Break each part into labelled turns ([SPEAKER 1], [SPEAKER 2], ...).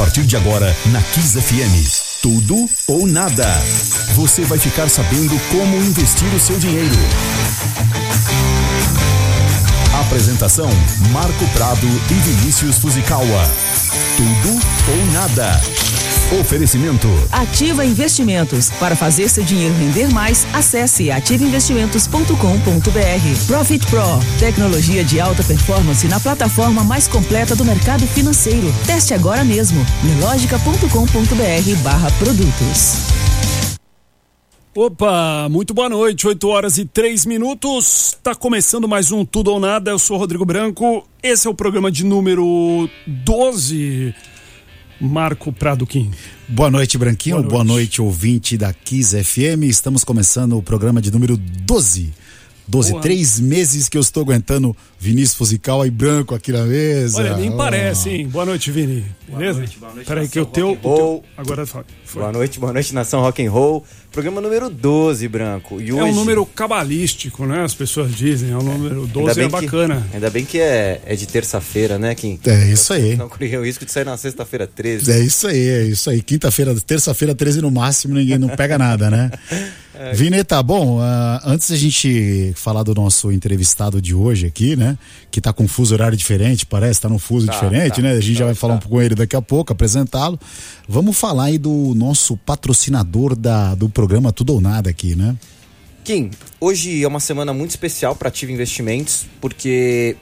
[SPEAKER 1] partir de agora na Kiss FM. Tudo ou nada. Você vai ficar sabendo como investir o seu dinheiro. Apresentação: Marco Prado e Vinícius Fuzikawa. Tudo ou nada. Oferecimento.
[SPEAKER 2] Ativa Investimentos. Para fazer seu dinheiro render mais, acesse ativainvestimentos.com.br. Profit Pro. Tecnologia de alta performance na plataforma mais completa do mercado financeiro. Teste agora mesmo. Nelogica.com.br barra produtos.
[SPEAKER 3] Opa, muito boa noite, 8 horas e 3 minutos. Tá começando mais um Tudo ou Nada. Eu sou Rodrigo Branco. Esse é o programa de número 12 Marco Prado Kim.
[SPEAKER 4] Boa noite, Branquinho. Boa noite. Boa noite, ouvinte da Kiss FM. Estamos começando o programa de número 12. 12, Boa. três meses que eu estou aguentando Vinícius Fusical e branco aqui na mesa.
[SPEAKER 3] Olha, nem oh. parece, hein? Boa noite, Vini. Beleza? Boa noite, boa noite. Peraí, que o teu, o teu. Agora foi.
[SPEAKER 5] Boa noite, boa noite, Nação Rock and Roll. Programa número 12, Branco.
[SPEAKER 3] E hoje... É um número cabalístico, né? As pessoas dizem. É um número 12 é bacana.
[SPEAKER 5] Que, ainda bem que é, é de terça-feira, né, Kim?
[SPEAKER 4] É isso aí.
[SPEAKER 5] Não corria o risco de sair na sexta-feira 13.
[SPEAKER 4] É isso aí, é isso aí. Quinta-feira, terça-feira 13 no máximo, ninguém não pega nada, né? É. Vineta, bom, uh, antes da gente falar do nosso entrevistado de hoje aqui, né? Que tá com um fuso horário diferente, parece, tá num fuso tá, diferente, tá, né? A gente tá, já vai falar um pouco com ele daqui a pouco, apresentá-lo. Vamos falar aí do nosso patrocinador da, do programa Tudo ou Nada aqui, né?
[SPEAKER 5] Kim, hoje é uma semana muito especial para Ativa Investimentos, porque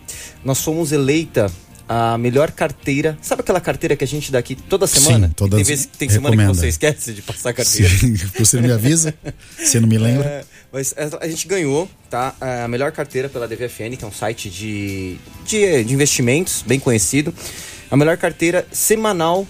[SPEAKER 5] nós fomos eleita a melhor carteira. Sabe aquela carteira que a gente dá aqui toda semana? Sim,
[SPEAKER 4] todas
[SPEAKER 5] tem vezes tem semana que você esquece de passar a carteira. Sim,
[SPEAKER 4] você me avisa, você não me lembra. É,
[SPEAKER 5] mas a gente ganhou, tá? A melhor carteira pela DVFN, que é um site de, de, de investimentos bem conhecido. A melhor carteira semanal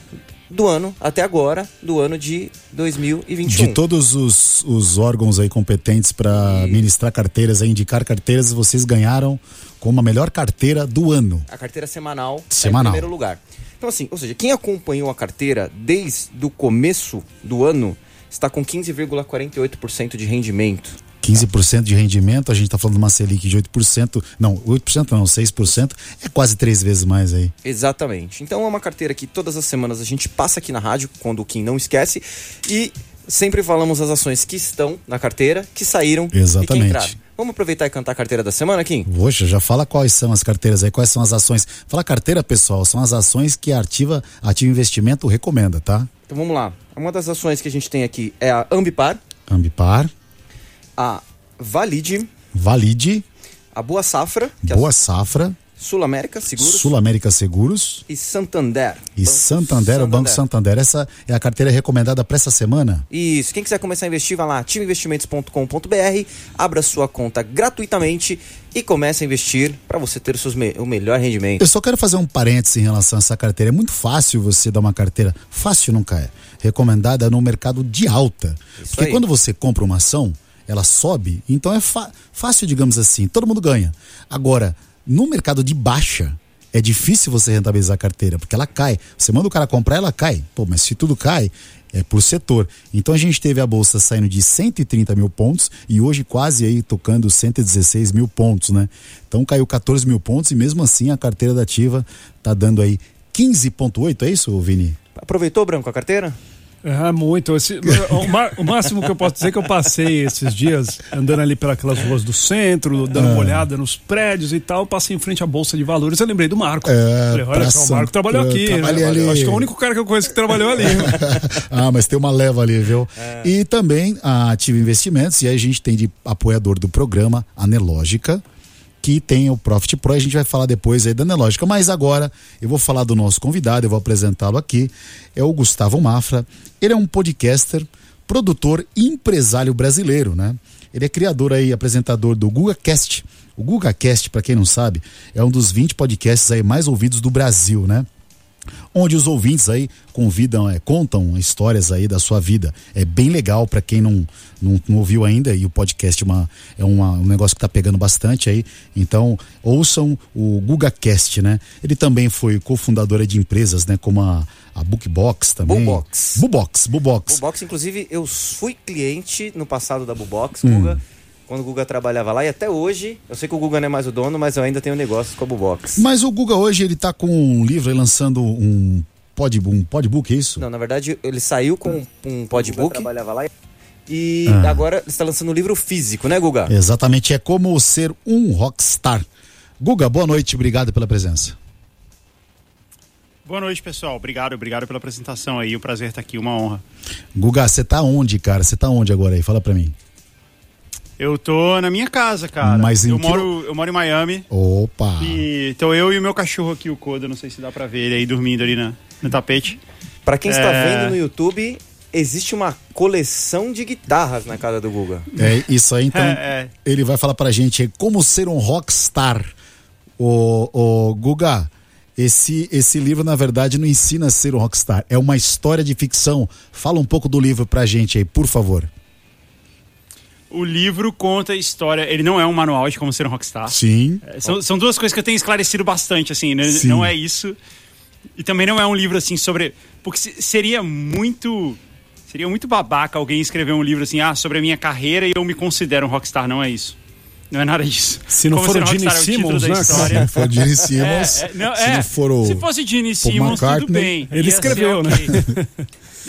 [SPEAKER 5] do ano até agora, do ano de 2021.
[SPEAKER 4] De todos os, os órgãos aí competentes para e... ministrar carteiras, indicar carteiras, vocês ganharam como a melhor carteira do ano.
[SPEAKER 5] A carteira semanal,
[SPEAKER 4] semanal.
[SPEAKER 5] Tá em primeiro lugar. Então assim, ou seja, quem acompanhou a carteira desde o começo do ano está com 15,48% de rendimento.
[SPEAKER 4] 15% de rendimento, a gente está falando de uma Selic de 8%, não, 8% não, 6%, é quase três vezes mais aí.
[SPEAKER 5] Exatamente. Então é uma carteira que todas as semanas a gente passa aqui na rádio, quando o Kim não esquece, e sempre falamos as ações que estão na carteira, que saíram
[SPEAKER 4] Exatamente. e que entraram.
[SPEAKER 5] Vamos aproveitar e cantar a carteira da semana, Kim?
[SPEAKER 4] Poxa, já fala quais são as carteiras aí, quais são as ações. Fala carteira, pessoal, são as ações que a Ativa, Ativa Investimento recomenda, tá?
[SPEAKER 5] Então vamos lá. Uma das ações que a gente tem aqui é a Ambipar.
[SPEAKER 4] Ambipar
[SPEAKER 5] a Valide.
[SPEAKER 4] Valide.
[SPEAKER 5] A Boa Safra.
[SPEAKER 4] É Boa é Safra.
[SPEAKER 5] Sul América Seguros.
[SPEAKER 4] Sul América Seguros.
[SPEAKER 5] E Santander.
[SPEAKER 4] E Banco Santander, Santander, o Banco Santander. Essa é a carteira recomendada para essa semana?
[SPEAKER 5] Isso. Quem quiser começar a investir, vai lá, ativeinvestimentos.com.br, abra sua conta gratuitamente e comece a investir para você ter o, me o melhor rendimento.
[SPEAKER 4] Eu só quero fazer um parênteses em relação a essa carteira. É muito fácil você dar uma carteira, fácil nunca é, recomendada no mercado de alta. Isso Porque aí. quando você compra uma ação ela sobe, então é fácil, digamos assim, todo mundo ganha. Agora, no mercado de baixa, é difícil você rentabilizar a carteira, porque ela cai. Você manda o cara comprar, ela cai. Pô, mas se tudo cai, é por setor. Então a gente teve a bolsa saindo de 130 mil pontos e hoje quase aí tocando 116 mil pontos, né? Então caiu 14 mil pontos e mesmo assim a carteira da ativa tá dando aí 15,8, é isso, Vini?
[SPEAKER 5] Aproveitou, Branco, a carteira?
[SPEAKER 3] É, muito. Esse, o, o, máximo que eu posso dizer é que eu passei esses dias andando ali pelas ruas do centro, dando é. uma olhada nos prédios e tal, passei em frente à Bolsa de Valores. Eu lembrei do Marco.
[SPEAKER 4] É, Falei, olha
[SPEAKER 3] só, o Marco trabalhou aqui. Né? Ali. Acho que é o único cara que eu conheço que trabalhou ali.
[SPEAKER 4] ah, mas tem uma leva ali, viu? É. E também a Ativa Investimentos, e aí a gente tem de apoiador do programa, a Nelógica tem o Profit Pro, a gente vai falar depois aí da Nelógica, mas agora eu vou falar do nosso convidado, eu vou apresentá-lo aqui, é o Gustavo Mafra, ele é um podcaster, produtor e empresário brasileiro, né? Ele é criador aí, apresentador do GugaCast. O GugaCast, para quem não sabe, é um dos 20 podcasts aí mais ouvidos do Brasil, né? Onde os ouvintes aí convidam, é, contam histórias aí da sua vida. É bem legal para quem não, não, não, ouviu ainda e o podcast é uma, é uma, um negócio que está pegando bastante aí. Então, ouçam o GugaCast, né? Ele também foi cofundador de empresas, né? Como a, a Bookbox também.
[SPEAKER 5] Bubox.
[SPEAKER 4] Bubox, Bubox.
[SPEAKER 5] Bubox, inclusive, eu fui cliente no passado da Bubox, hum. Guga quando o Guga trabalhava lá e até hoje, eu sei que o Guga não é mais o dono, mas eu ainda tenho negócios com a Bubox.
[SPEAKER 4] Mas o Guga hoje ele tá com um livro aí lançando um pod, um podbook, é isso?
[SPEAKER 5] Não, na verdade, ele saiu com um podbook.
[SPEAKER 6] trabalhava lá.
[SPEAKER 5] E
[SPEAKER 4] Ah.
[SPEAKER 5] agora está lançando um livro físico, né, Guga?
[SPEAKER 4] Exatamente, é como ser um rockstar. Guga, boa noite, obrigado pela presença.
[SPEAKER 7] Boa noite, pessoal. Obrigado, obrigado pela apresentação aí. Um prazer estar aqui, uma honra.
[SPEAKER 4] Guga, você tá onde, cara? Você tá onde agora aí? Fala pra mim.
[SPEAKER 7] Eu tô na minha casa, cara.
[SPEAKER 4] Mas em
[SPEAKER 7] eu
[SPEAKER 4] que
[SPEAKER 7] moro, eu moro em Miami.
[SPEAKER 4] Opa!
[SPEAKER 7] E tô eu e o meu cachorro aqui, o Coda. Não sei se dá pra ver ele aí dormindo ali na, no tapete.
[SPEAKER 5] Pra quem está
[SPEAKER 7] É.
[SPEAKER 5] vendo no YouTube, existe uma coleção de guitarras na casa do Guga.
[SPEAKER 4] É isso aí, então.
[SPEAKER 7] É, é.
[SPEAKER 4] Ele vai falar pra gente como ser um rockstar. O, o Guga, esse, esse livro, na verdade, não ensina a ser um rockstar. É uma história de ficção. Fala um pouco do livro pra gente aí, por favor.
[SPEAKER 7] O livro conta a história. Ele não é um manual de como ser um rockstar.
[SPEAKER 4] Sim.
[SPEAKER 7] É, São, são duas coisas que eu tenho esclarecido bastante, assim, né?
[SPEAKER 4] Sim.
[SPEAKER 7] Não é isso. E também não é um livro, assim, sobre... Porque se- seria muito... Seria muito babaca alguém escrever um livro assim, ah, sobre a minha carreira e eu me considero um rockstar. Não é isso. Não é nada disso.
[SPEAKER 3] Se não
[SPEAKER 7] Como
[SPEAKER 3] for
[SPEAKER 7] ser
[SPEAKER 3] o Gene
[SPEAKER 7] é
[SPEAKER 3] Simmons, né?
[SPEAKER 4] Se for o Gene Simmons,
[SPEAKER 7] É, é, não,
[SPEAKER 4] se
[SPEAKER 7] é.
[SPEAKER 4] não for o.
[SPEAKER 7] Se fosse Gene Simmons, tudo
[SPEAKER 4] McCartney,
[SPEAKER 7] bem.
[SPEAKER 3] ele escreveu, né?
[SPEAKER 7] ok.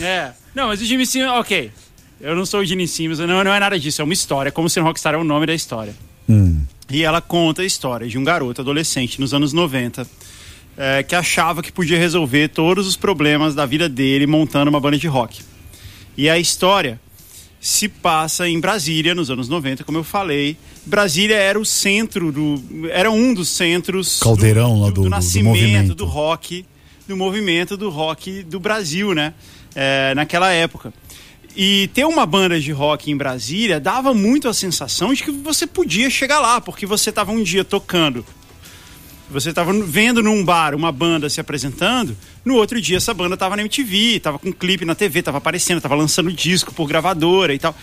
[SPEAKER 7] é. Não, mas o Gene Simmons, ok. Eu não sou o Gene Simmons, não, não é nada disso. É uma história. Como ser um rockstar é o nome da história.
[SPEAKER 4] Hum.
[SPEAKER 7] E ela conta a história de um garoto adolescente nos anos 90 é, que achava que podia resolver todos os problemas da vida dele montando uma banda de rock. E a história se passa em Brasília nos anos 90, como eu falei. Brasília era o centro do. era um dos centros
[SPEAKER 4] Caldeirão lá do- do- do
[SPEAKER 7] nascimento
[SPEAKER 4] movimento.
[SPEAKER 7] do rock, do movimento do rock do Brasil, né? É, naquela época. E ter uma banda de rock em Brasília dava muito a sensação de que você podia chegar lá, porque você estava um dia tocando. Você estava vendo num bar uma banda se apresentando, no outro dia essa banda estava na MTV, estava com um clipe na TV, estava aparecendo, estava lançando disco por gravadora e tal.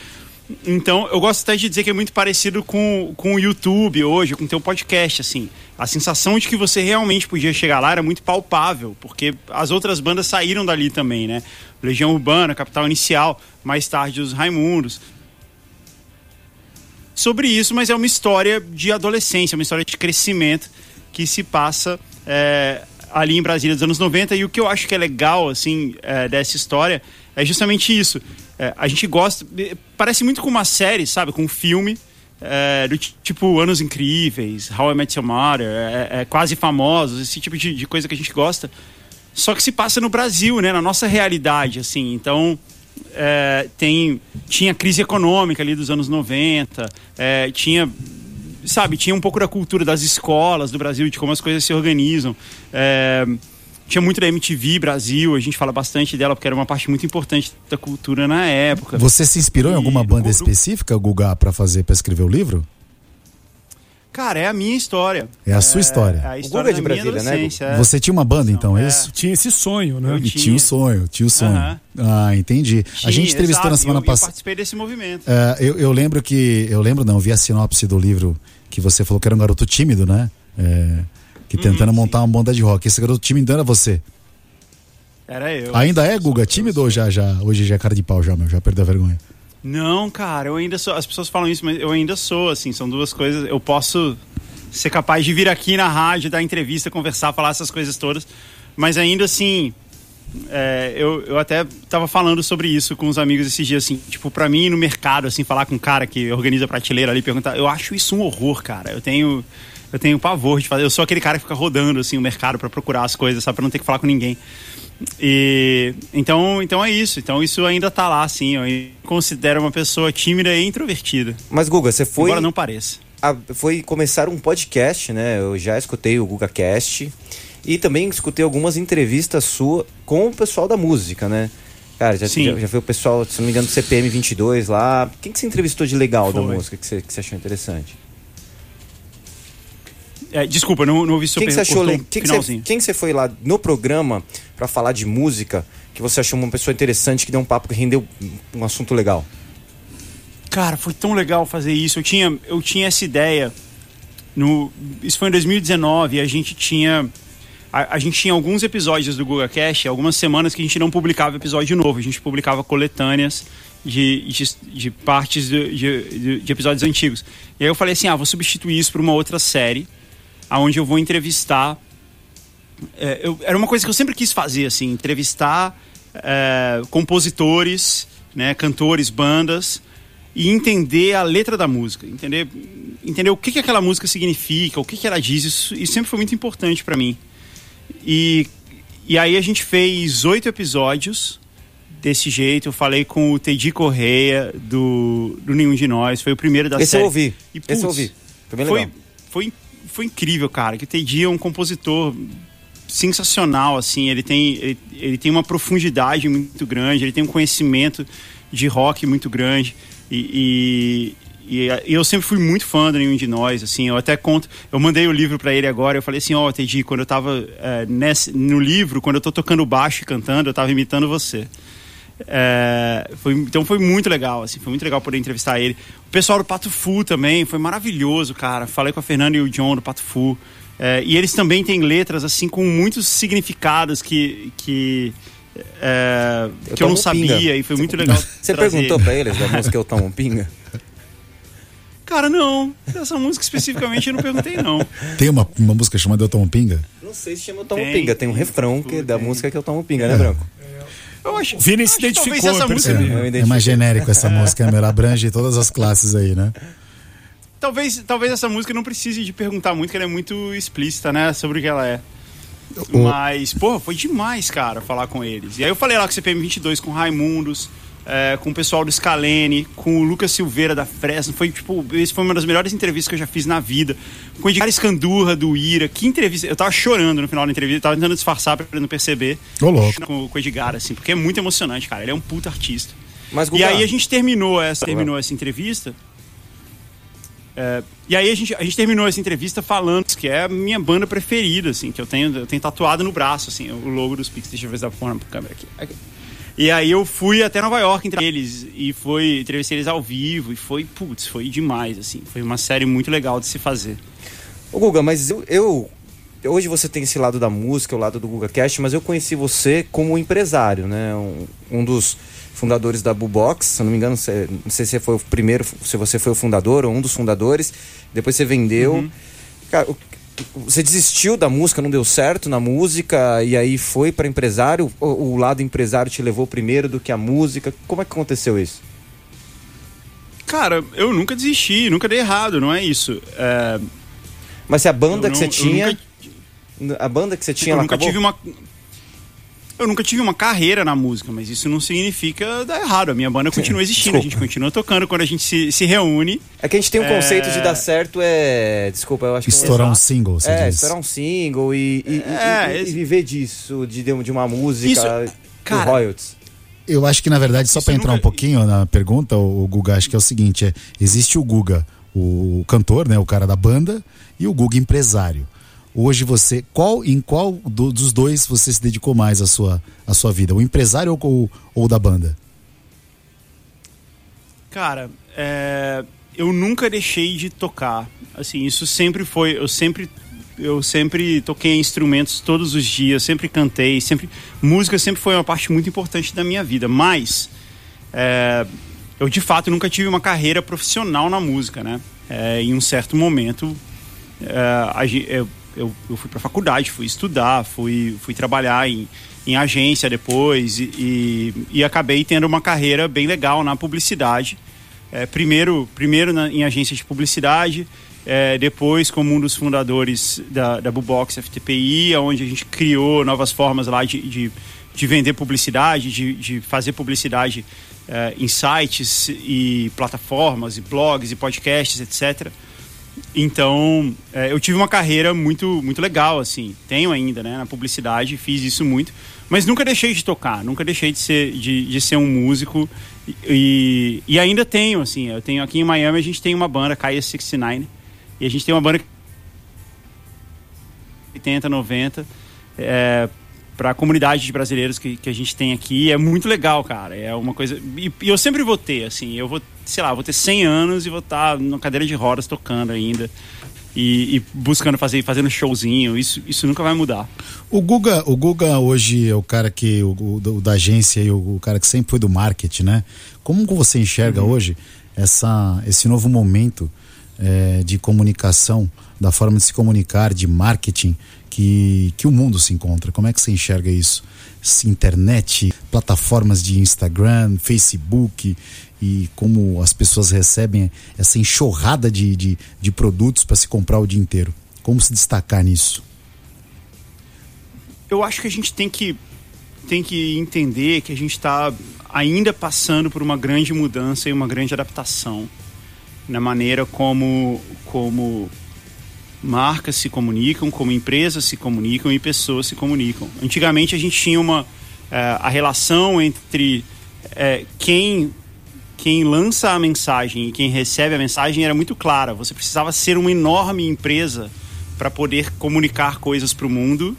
[SPEAKER 7] Então, eu gosto até de dizer que é muito parecido com, com o YouTube hoje, com o teu podcast, assim. A sensação de que você realmente podia chegar lá era muito palpável, porque as outras bandas saíram dali também, né? Legião Urbana, Capital Inicial, mais tarde os Raimundos. Sobre isso, mas é uma história de adolescência, uma história de crescimento que se passa é, ali em Brasília dos anos 90. E o que eu acho que é legal, assim, é, dessa história é justamente isso. É, a gente gosta. Parece muito com uma série, sabe? Com um filme. é, do ti- tipo Anos Incríveis, How I Met Your Mother, é, é, quase famosos, esse tipo de, de coisa que a gente gosta. Só que se passa no Brasil, né? Na nossa realidade, assim. Então, é, tem, tinha crise econômica ali dos anos 90, é, tinha sabe, tinha um pouco da cultura das escolas do Brasil, de como as coisas se organizam. É, tinha muito da MTV Brasil, a gente fala bastante dela porque era uma parte muito importante da cultura na época.
[SPEAKER 4] Você se inspirou em
[SPEAKER 7] E
[SPEAKER 4] alguma banda
[SPEAKER 7] do-
[SPEAKER 4] específica, Guga, pra fazer, para escrever o livro?
[SPEAKER 7] Cara, é a minha história.
[SPEAKER 4] É a sua história.
[SPEAKER 7] a
[SPEAKER 5] Guga
[SPEAKER 7] história
[SPEAKER 5] é de
[SPEAKER 7] da minha
[SPEAKER 5] Brasília, né,
[SPEAKER 7] é.
[SPEAKER 4] Você tinha uma banda, então, é
[SPEAKER 7] é.
[SPEAKER 4] isso?
[SPEAKER 3] Tinha esse sonho, né?
[SPEAKER 7] Eu
[SPEAKER 4] E
[SPEAKER 7] tinha.
[SPEAKER 4] tinha o sonho, tinha o sonho.
[SPEAKER 7] Aham.
[SPEAKER 4] Ah, entendi. a
[SPEAKER 7] Tinha,
[SPEAKER 4] gente entrevistou
[SPEAKER 7] exato,
[SPEAKER 4] na semana
[SPEAKER 7] eu- Eu
[SPEAKER 4] passada.
[SPEAKER 7] participei desse movimento.
[SPEAKER 4] É, eu, eu lembro que. Eu lembro, não, vi a sinopse do livro que você falou que era um garoto tímido, né? É, que
[SPEAKER 7] Uhum,
[SPEAKER 4] tentando montar uma banda de rock. Esse garoto tímido era você.
[SPEAKER 7] Era eu.
[SPEAKER 4] Ainda é, Guga, tímido ou já, já? Hoje já é cara de pau, já, meu? Já perdeu a vergonha.
[SPEAKER 7] Não, cara, eu ainda sou. As pessoas falam isso, mas eu ainda sou, assim, são duas coisas. Eu posso ser capaz de vir aqui na rádio, dar entrevista, conversar, falar essas coisas todas, mas ainda assim. é, eu, eu até tava falando sobre isso com os amigos esses dias, assim, tipo, pra mim no mercado, assim, falar com um cara que organiza prateleira ali, perguntar, eu acho isso um horror, cara. Eu tenho. Eu tenho pavor de fazer. Eu sou aquele cara que fica rodando, assim, o mercado pra procurar as coisas, sabe? Pra não ter que falar com ninguém. E então, então é isso. Então isso ainda tá lá, assim. Eu considero uma pessoa tímida e introvertida.
[SPEAKER 5] Mas, Guga, você foi,
[SPEAKER 7] Embora não pareça.
[SPEAKER 5] a- foi começar um podcast, né? Eu já escutei o GugaCast e também escutei algumas entrevistas suas com o pessoal da música, né? Cara, já, já, já foi o pessoal, se não me engano, do CPM 22 lá. Quem que você entrevistou de legal da
[SPEAKER 7] Foi.
[SPEAKER 5] música que você, que você achou interessante?
[SPEAKER 7] É, desculpa, não, não ouvi seu
[SPEAKER 5] Quem que você achou quem que você, quem que você foi lá no programa pra falar de música que você achou uma pessoa interessante, que deu um papo que rendeu um assunto legal?
[SPEAKER 7] Cara, foi tão legal fazer isso. Eu tinha, eu tinha essa ideia. No, isso foi em 2019 e a gente tinha. A, a gente tinha alguns episódios do Google Cash, algumas semanas que a gente não publicava episódio novo, a gente publicava coletâneas de, de, de partes de- de episódios antigos. E aí eu falei assim: ah, vou substituir isso por uma outra série, aonde eu vou entrevistar é, eu, era uma coisa que eu sempre quis fazer, assim, entrevistar é, compositores, né, cantores, bandas e entender a letra da música, entender, entender o que, que aquela música significa, o que, que ela diz. Isso, isso sempre foi muito importante para mim. E, e aí a gente fez oito episódios desse jeito. Eu falei com o Teddy Correia do, do Nenhum de Nós. Foi o primeiro da
[SPEAKER 5] Esse
[SPEAKER 7] série.
[SPEAKER 5] eu ouvi.
[SPEAKER 7] E,
[SPEAKER 5] Esse eu
[SPEAKER 7] putz,
[SPEAKER 5] ouvi. Foi bem legal.
[SPEAKER 7] foi, foi incrível, cara. Que o Teddy é um compositor sensacional, assim. Ele tem, ele, ele tem uma profundidade muito grande, ele tem um conhecimento de rock muito grande. E, e, e, eu sempre fui muito fã do Nenhum de Nós, assim. Eu até conto... Eu mandei o livro para ele agora, eu falei assim, ó, oh, Teddy, quando eu tava é, nesse, no livro, quando eu tô tocando baixo e cantando, eu tava imitando você. É, foi, então foi muito legal, assim, foi muito legal poder entrevistar ele. O pessoal do Pato Fu também, foi maravilhoso, cara. Falei com a Fernanda e o John do Pato Fu. É, e eles também têm letras, assim, com muitos significados que, que, é,
[SPEAKER 5] Eu
[SPEAKER 7] que eu não
[SPEAKER 5] tomo pinga.
[SPEAKER 7] sabia e foi muito legal.
[SPEAKER 5] Você
[SPEAKER 7] trazer.
[SPEAKER 5] perguntou pra eles da música Eu Tomo Pinga?
[SPEAKER 7] Cara, não. Essa música especificamente eu não perguntei, não.
[SPEAKER 4] Tem uma, uma música chamada Eu Tomo Pinga?
[SPEAKER 5] Não sei se chama Eu Tomo
[SPEAKER 7] Tem,
[SPEAKER 5] Pinga. Tem um
[SPEAKER 7] tem,
[SPEAKER 5] refrão que, da
[SPEAKER 7] tem.
[SPEAKER 5] música que Eu Tomo Pinga, né, Branco?
[SPEAKER 7] Eu acho,
[SPEAKER 3] Vini se identificou,
[SPEAKER 7] essa
[SPEAKER 3] eu
[SPEAKER 7] música,
[SPEAKER 4] É
[SPEAKER 5] identifico.
[SPEAKER 4] mais genérico essa música, né? ela abrange todas as classes aí, né?
[SPEAKER 7] talvez, talvez essa música não precise de perguntar muito, que ela é muito explícita, né, sobre o que ela é. Mas, porra, foi demais, cara, falar com eles. E aí eu falei lá com o CPM 22, com o Raimundos, é, com o pessoal do Scalene, com o Lucas Silveira da Fresno. Foi, tipo, esse foi uma das melhores entrevistas que eu já fiz na vida. Com o Edgar Escandurra do Ira. Que entrevista. Eu tava chorando no final da entrevista, eu tava tentando disfarçar pra ele não perceber.
[SPEAKER 4] Ô, louco.
[SPEAKER 7] Com, com o Edgar, assim, porque é muito emocionante, cara. Ele é um puta artista.
[SPEAKER 5] Mas,
[SPEAKER 7] E aí a gente terminou essa, terminou essa entrevista. É, e aí a gente, a gente terminou essa entrevista falando que é a minha banda preferida, assim, que eu tenho, eu tenho tatuado no braço, assim, o logo dos Pix. Deixa eu ver se dá pra pôr na câmera aqui. Aqui. E aí eu fui até Nova York entre eles e foi entrevistei eles ao vivo e foi, putz, foi demais, assim. Foi uma série muito legal de se fazer.
[SPEAKER 5] Ô, Guga, mas eu, eu- Hoje você tem esse lado da música, o lado do Guga Cast, mas eu conheci você como empresário, né? Um, um dos fundadores da Bubox, se eu não me engano, se- não sei se você foi o primeiro, se você foi o fundador ou um dos fundadores. Depois você vendeu. Cara, o- você desistiu da música, não deu certo na música e aí foi para empresário? O, o lado empresário te levou primeiro do que a música? Como é que aconteceu isso?
[SPEAKER 7] Cara, eu nunca desisti, nunca dei errado, não é isso. É,
[SPEAKER 5] Mas se a banda
[SPEAKER 7] eu
[SPEAKER 5] que
[SPEAKER 7] não-
[SPEAKER 5] você tinha,
[SPEAKER 7] nunca-
[SPEAKER 5] a banda que você tinha,
[SPEAKER 7] eu
[SPEAKER 5] ela
[SPEAKER 7] nunca
[SPEAKER 5] acabou?
[SPEAKER 7] tive uma eu nunca tive uma carreira na música, mas isso não significa dar errado. A minha banda continua existindo, a gente continua tocando quando a gente se, se reúne.
[SPEAKER 5] É que a gente tem um
[SPEAKER 7] É.
[SPEAKER 5] conceito de dar certo é. Desculpa, eu acho que
[SPEAKER 4] Estourar um single, você
[SPEAKER 5] É,
[SPEAKER 4] diz.
[SPEAKER 5] estourar um single e, e, e-
[SPEAKER 7] É,
[SPEAKER 5] e- e
[SPEAKER 7] esse-
[SPEAKER 5] viver disso, de, de uma música,
[SPEAKER 7] Isso,
[SPEAKER 5] do
[SPEAKER 7] cara,
[SPEAKER 5] royalties.
[SPEAKER 4] Eu acho que, na verdade, só para entrar
[SPEAKER 7] nunca-
[SPEAKER 4] um pouquinho na pergunta, o, o Guga, acho que é o seguinte: é, existe o Guga, o cantor, né, o cara da banda, e o Guga empresário. Hoje você, qual em qual do- dos dois você se dedicou mais à sua, à sua vida? O empresário ou, ou, ou da banda?
[SPEAKER 7] Cara, é, eu nunca deixei de tocar. Assim, isso sempre foi. Eu sempre, eu sempre toquei instrumentos todos os dias, sempre cantei, sempre. Música sempre foi uma parte muito importante da minha vida. Mas é, eu de fato nunca tive uma carreira profissional na música, né? É, em um certo momento, é, a eu, eu, eu fui para faculdade, fui estudar, fui, fui trabalhar em, em agência depois e, e, e acabei tendo uma carreira bem legal na publicidade. É, primeiro primeiro na- em agência de publicidade, é, depois como um dos fundadores da, da Bubox FTPI, onde a gente criou novas formas lá de, de, de vender publicidade, de, de fazer publicidade é, em sites e plataformas, e blogs, e podcasts, etc. Então, é, eu tive uma carreira muito, muito legal, assim. Tenho ainda, né, na publicidade, fiz isso muito. Mas nunca deixei de tocar, nunca deixei de ser, de, de ser um músico. E, e ainda tenho, assim. Eu tenho aqui em Miami, a gente tem uma banda, Kaya 69. E a gente tem uma banda 80, 90. É, para a comunidade de brasileiros que, que a gente tem aqui é muito legal, cara. É uma coisa. E, e eu sempre vou ter, assim. Eu vou, sei lá, vou ter 100 anos e vou estar na cadeira de rodas tocando ainda. E, e buscando fazer, fazendo showzinho. Isso, isso nunca vai mudar.
[SPEAKER 4] O Guga, o Guga hoje é o cara que, o, o- da agência e o, o cara que sempre foi do marketing, né? Como você enxerga hoje essa, esse novo momento eh, de comunicação, da forma de se comunicar, de marketing, que que, o mundo se encontra. Como é que você enxerga isso? Internet, plataformas de Instagram, Facebook e como as pessoas recebem essa enxurrada de, de, de produtos para se comprar o dia inteiro. Como se destacar nisso?
[SPEAKER 7] Eu acho que a gente tem que, tem que entender que a gente está ainda passando por uma grande mudança e uma grande adaptação na maneira como, como marcas se comunicam, como empresas se comunicam e pessoas se comunicam. Antigamente a gente tinha uma é, a relação entre é, quem quem lança a mensagem e quem recebe a mensagem era muito clara. Você precisava ser uma enorme empresa para poder comunicar coisas para o mundo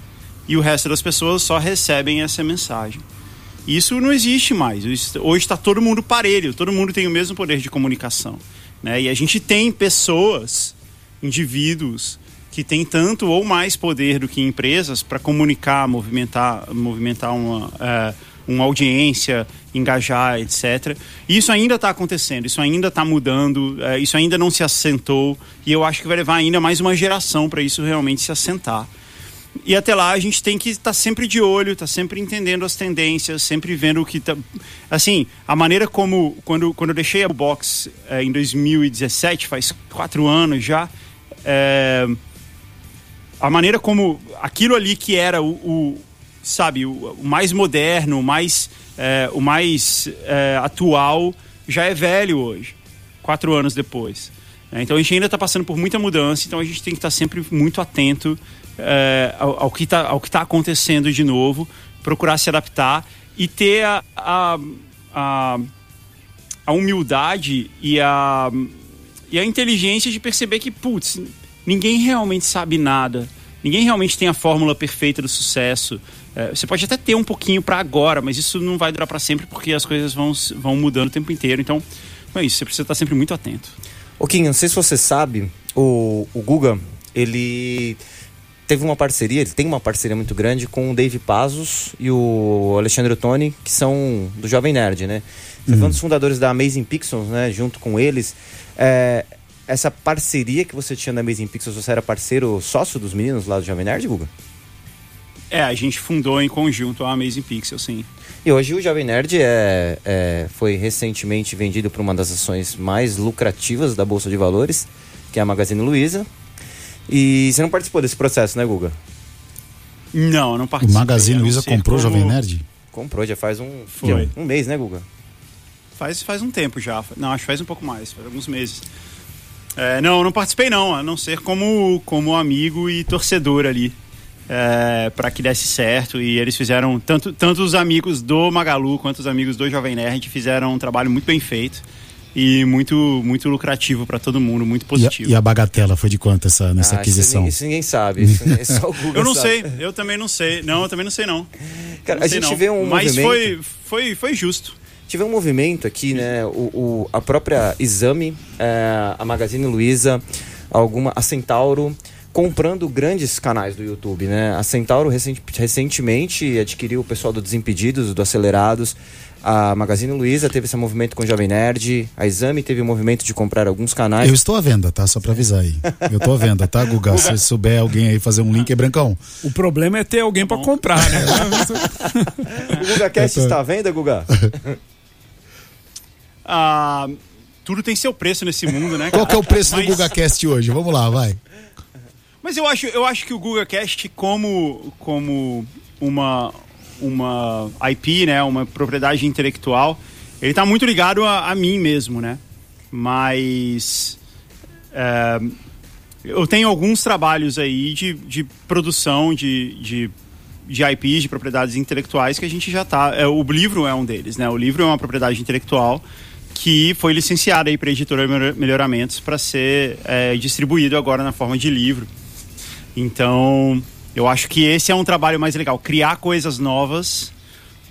[SPEAKER 7] e o resto das pessoas só recebem essa mensagem. Isso não existe mais. Hoje está todo mundo parelho, todo mundo tem o mesmo poder de comunicação. Né? E a gente tem pessoas, indivíduos, que têm tanto ou mais poder do que empresas para comunicar, movimentar, movimentar uma, uh, uma audiência, engajar, etc. Isso ainda está acontecendo, isso ainda está mudando, uh, isso ainda não se assentou e eu acho que vai levar ainda mais uma geração para isso realmente se assentar. E até lá a gente tem que estar tá sempre de olho, estar tá sempre entendendo as tendências, sempre vendo o que tá. Assim, a maneira como. Quando, quando eu deixei a box é, em 2017, faz quatro anos já, é, a maneira como aquilo ali que era o, o sabe, o, o, mais moderno, o mais, é, o mais é, atual, já é velho hoje, quatro anos depois. É, então a gente ainda está passando por muita mudança, então a gente tem que estar tá sempre muito atento é, ao, ao, que está tá acontecendo de novo, procurar se adaptar e ter a, a, a, a humildade e a, e a inteligência de perceber que, putz, ninguém realmente sabe nada. Ninguém realmente tem a fórmula perfeita do sucesso. É, você pode até ter um pouquinho para agora, mas isso não vai durar para sempre porque as coisas vão, vão mudando o tempo inteiro. Então, é isso. Você precisa estar sempre muito atento.
[SPEAKER 5] O Kim, não sei se você sabe, o, o Guga, ele teve uma parceria, ele tem uma parceria muito grande com o Dave Pazos e o Alexandre Ottoni, que são do Jovem Nerd, né? Você uhum. foi um dos fundadores da Amazing Pixels, né? Junto com eles. É, essa parceria que você tinha na Amazing Pixels, você era parceiro sócio dos meninos lá do Jovem Nerd, Guga?
[SPEAKER 7] É, a gente fundou em conjunto a Amazing Pixels, sim.
[SPEAKER 5] E hoje o Jovem Nerd é, é foi recentemente vendido para uma das ações mais lucrativas da Bolsa de Valores, que é a Magazine Luiza. E você não participou desse processo, né, Guga?
[SPEAKER 7] Não, eu não participei.
[SPEAKER 4] O Magazine Luiza comprou o Jovem Nerd?
[SPEAKER 5] Comprou, já faz um, Foi. um mês, né, Guga?
[SPEAKER 7] Faz, faz um tempo já. Não, acho que faz um pouco mais, faz alguns meses. É, não, não participei não, a não ser como, como amigo e torcedor ali. É, para que desse certo e eles fizeram tanto, tanto os amigos do Magalu quanto os amigos do Jovem Nerd fizeram um trabalho muito bem feito e muito muito lucrativo para todo mundo, muito positivo.
[SPEAKER 4] E a, e a, bagatela foi de quanto essa nessa ah, aquisição?
[SPEAKER 5] Isso, ninguém, isso ninguém sabe. Isso,
[SPEAKER 7] só o Google eu não sabe. sei, eu também não sei. Não, eu também não sei não.
[SPEAKER 5] Cara,
[SPEAKER 7] não
[SPEAKER 5] a gente não. vê um
[SPEAKER 7] Mas
[SPEAKER 5] movimento...
[SPEAKER 7] foi foi foi justo.
[SPEAKER 5] Tive um movimento aqui, né? O, o a própria Exame, é, a Magazine Luiza, alguma a Centauro comprando grandes canais do YouTube, né? A Centauro recent, recentemente adquiriu o pessoal do Desimpedidos, do Acelerados. A Magazine Luiza teve esse movimento com o Jovem Nerd. A Exame teve o movimento de comprar alguns canais.
[SPEAKER 4] Eu estou à venda, tá? Só para avisar aí. Eu estou à venda, tá, Guga? Se souber alguém aí fazer um link, é Brancão.
[SPEAKER 3] O problema é ter alguém para comprar, né?
[SPEAKER 5] o Guga Cast tô... está à venda, Guga?
[SPEAKER 7] ah, tudo tem seu preço nesse mundo, né?
[SPEAKER 4] Qual que é o preço Mas... do Guga Cast hoje? Vamos lá, vai.
[SPEAKER 7] Mas eu acho, eu acho que o Guga Cast, como, como uma, uma IP, né, uma propriedade intelectual, ele está muito ligado a, a, mim mesmo, né? Mas é, eu tenho alguns trabalhos aí de, de produção de, de, de IPs, de propriedades intelectuais que a gente já está. É, o livro é um deles, né? O livro é uma propriedade intelectual que foi licenciada aí para a editora Melhoramentos para ser é, distribuído agora na forma de livro. Então eu acho que esse é um trabalho mais legal, criar coisas novas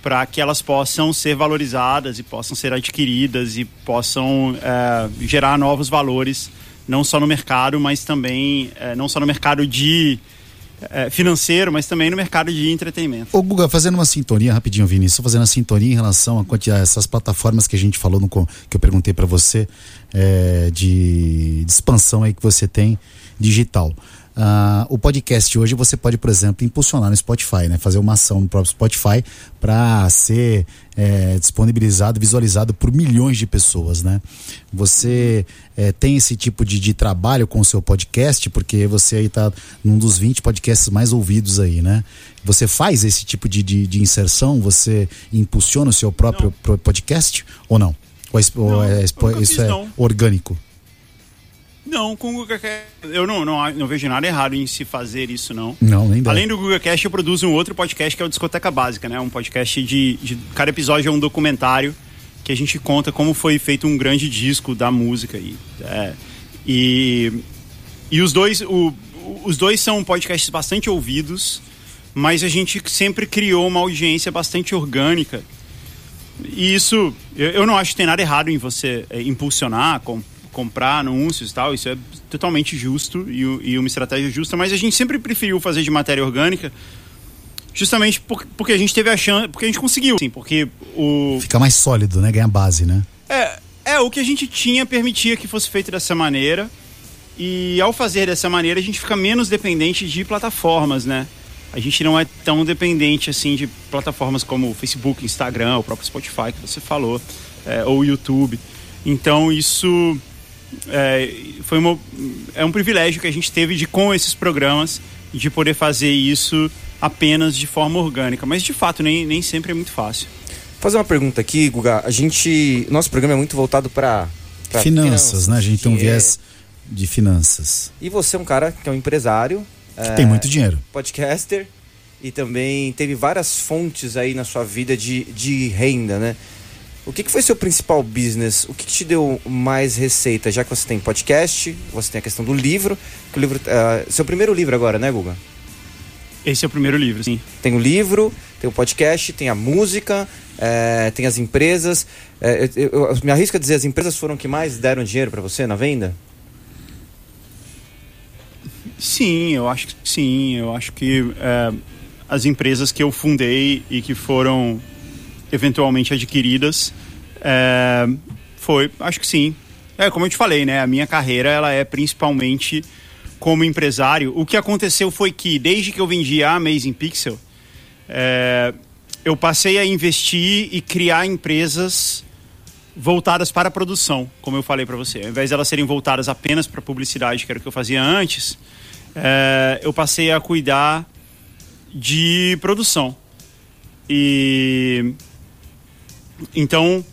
[SPEAKER 7] para que elas possam ser valorizadas e possam ser adquiridas e possam é, gerar novos valores, não só no mercado, mas também é, não só no mercado de é, financeiro, mas também no mercado de entretenimento.
[SPEAKER 4] Ô Guga, fazendo uma sintonia rapidinho, Vinícius, fazendo uma sintonia em relação a quantidade, essas plataformas que a gente falou no que eu perguntei para você é, de, de expansão aí que você tem digital. Uh, o podcast hoje você pode, por exemplo, impulsionar no Spotify, né? Fazer uma ação no próprio Spotify para ser é, disponibilizado, visualizado por milhões de pessoas, né? Você é, tem esse tipo de, de trabalho com o seu podcast, porque você aí está num dos 20 podcasts mais ouvidos aí, né? Você faz esse tipo de, de, de inserção? Você impulsiona o seu próprio não. podcast ou não? Ou, é, não, é, isso é orgânico?
[SPEAKER 7] Não, com o Google Cast, eu não, não, não, vejo nada errado em se fazer isso, não.
[SPEAKER 4] Não, nem dá.
[SPEAKER 7] Além do Google Cast, eu produzo um outro podcast que é o Discoteca Básica, né? Um podcast de, de. Cada episódio é um documentário que a gente conta como foi feito um grande disco da música. E, é, e, e os dois. O, os dois são podcasts bastante ouvidos, mas a gente sempre criou uma audiência bastante orgânica. E isso, eu, eu não acho que tem nada errado em você é, impulsionar, com, comprar anúncios e tal, isso é totalmente justo e, e, uma estratégia justa, mas a gente sempre preferiu fazer de matéria orgânica justamente por, porque a gente teve a chance, porque a gente conseguiu, sim, porque o...
[SPEAKER 4] Fica mais sólido, né? Ganha base, né?
[SPEAKER 7] É, é, o que a gente tinha permitia que fosse feito dessa maneira e ao fazer dessa maneira a gente fica menos dependente de plataformas, né? A gente não é tão dependente assim de plataformas como Facebook, Instagram, o próprio Spotify que você falou, é, ou YouTube. Então isso é, foi uma, é um privilégio que a gente teve de com esses programas de poder fazer isso apenas de forma orgânica, mas de fato nem, nem sempre é muito fácil.
[SPEAKER 5] Vou fazer uma pergunta aqui, Guga. A gente, nosso programa é muito voltado para
[SPEAKER 4] finanças, finanças, né? A gente tem um viés de finanças.
[SPEAKER 5] E você é um cara que é um empresário,
[SPEAKER 4] que é, tem muito dinheiro,
[SPEAKER 5] podcaster e também teve várias fontes aí na sua vida de, de renda, né? O que, que foi seu principal business? O que, que, te deu mais receita? Já que você tem podcast, você tem a questão do livro. Que o livro uh, seu primeiro livro agora, né, Guga?
[SPEAKER 7] Esse é o primeiro livro, sim.
[SPEAKER 5] Tem o livro, tem o podcast, tem a música, é, tem as empresas. É, eu, eu, eu, me arrisco a dizer, as empresas foram que mais deram dinheiro para você na venda?
[SPEAKER 7] Sim, eu acho que sim. Eu acho que é, as empresas que eu fundei e que foram eventualmente adquiridas. É, foi, acho que sim. É, como eu te falei, né? A minha carreira ela é principalmente como empresário. O que aconteceu foi que, desde que eu vendi a Amazing Pixel, é, eu passei a investir e criar empresas voltadas para a produção, como eu falei para você. Ao invés de elas serem voltadas apenas para publicidade, que era o que eu fazia antes, é, eu passei a cuidar de produção. E então,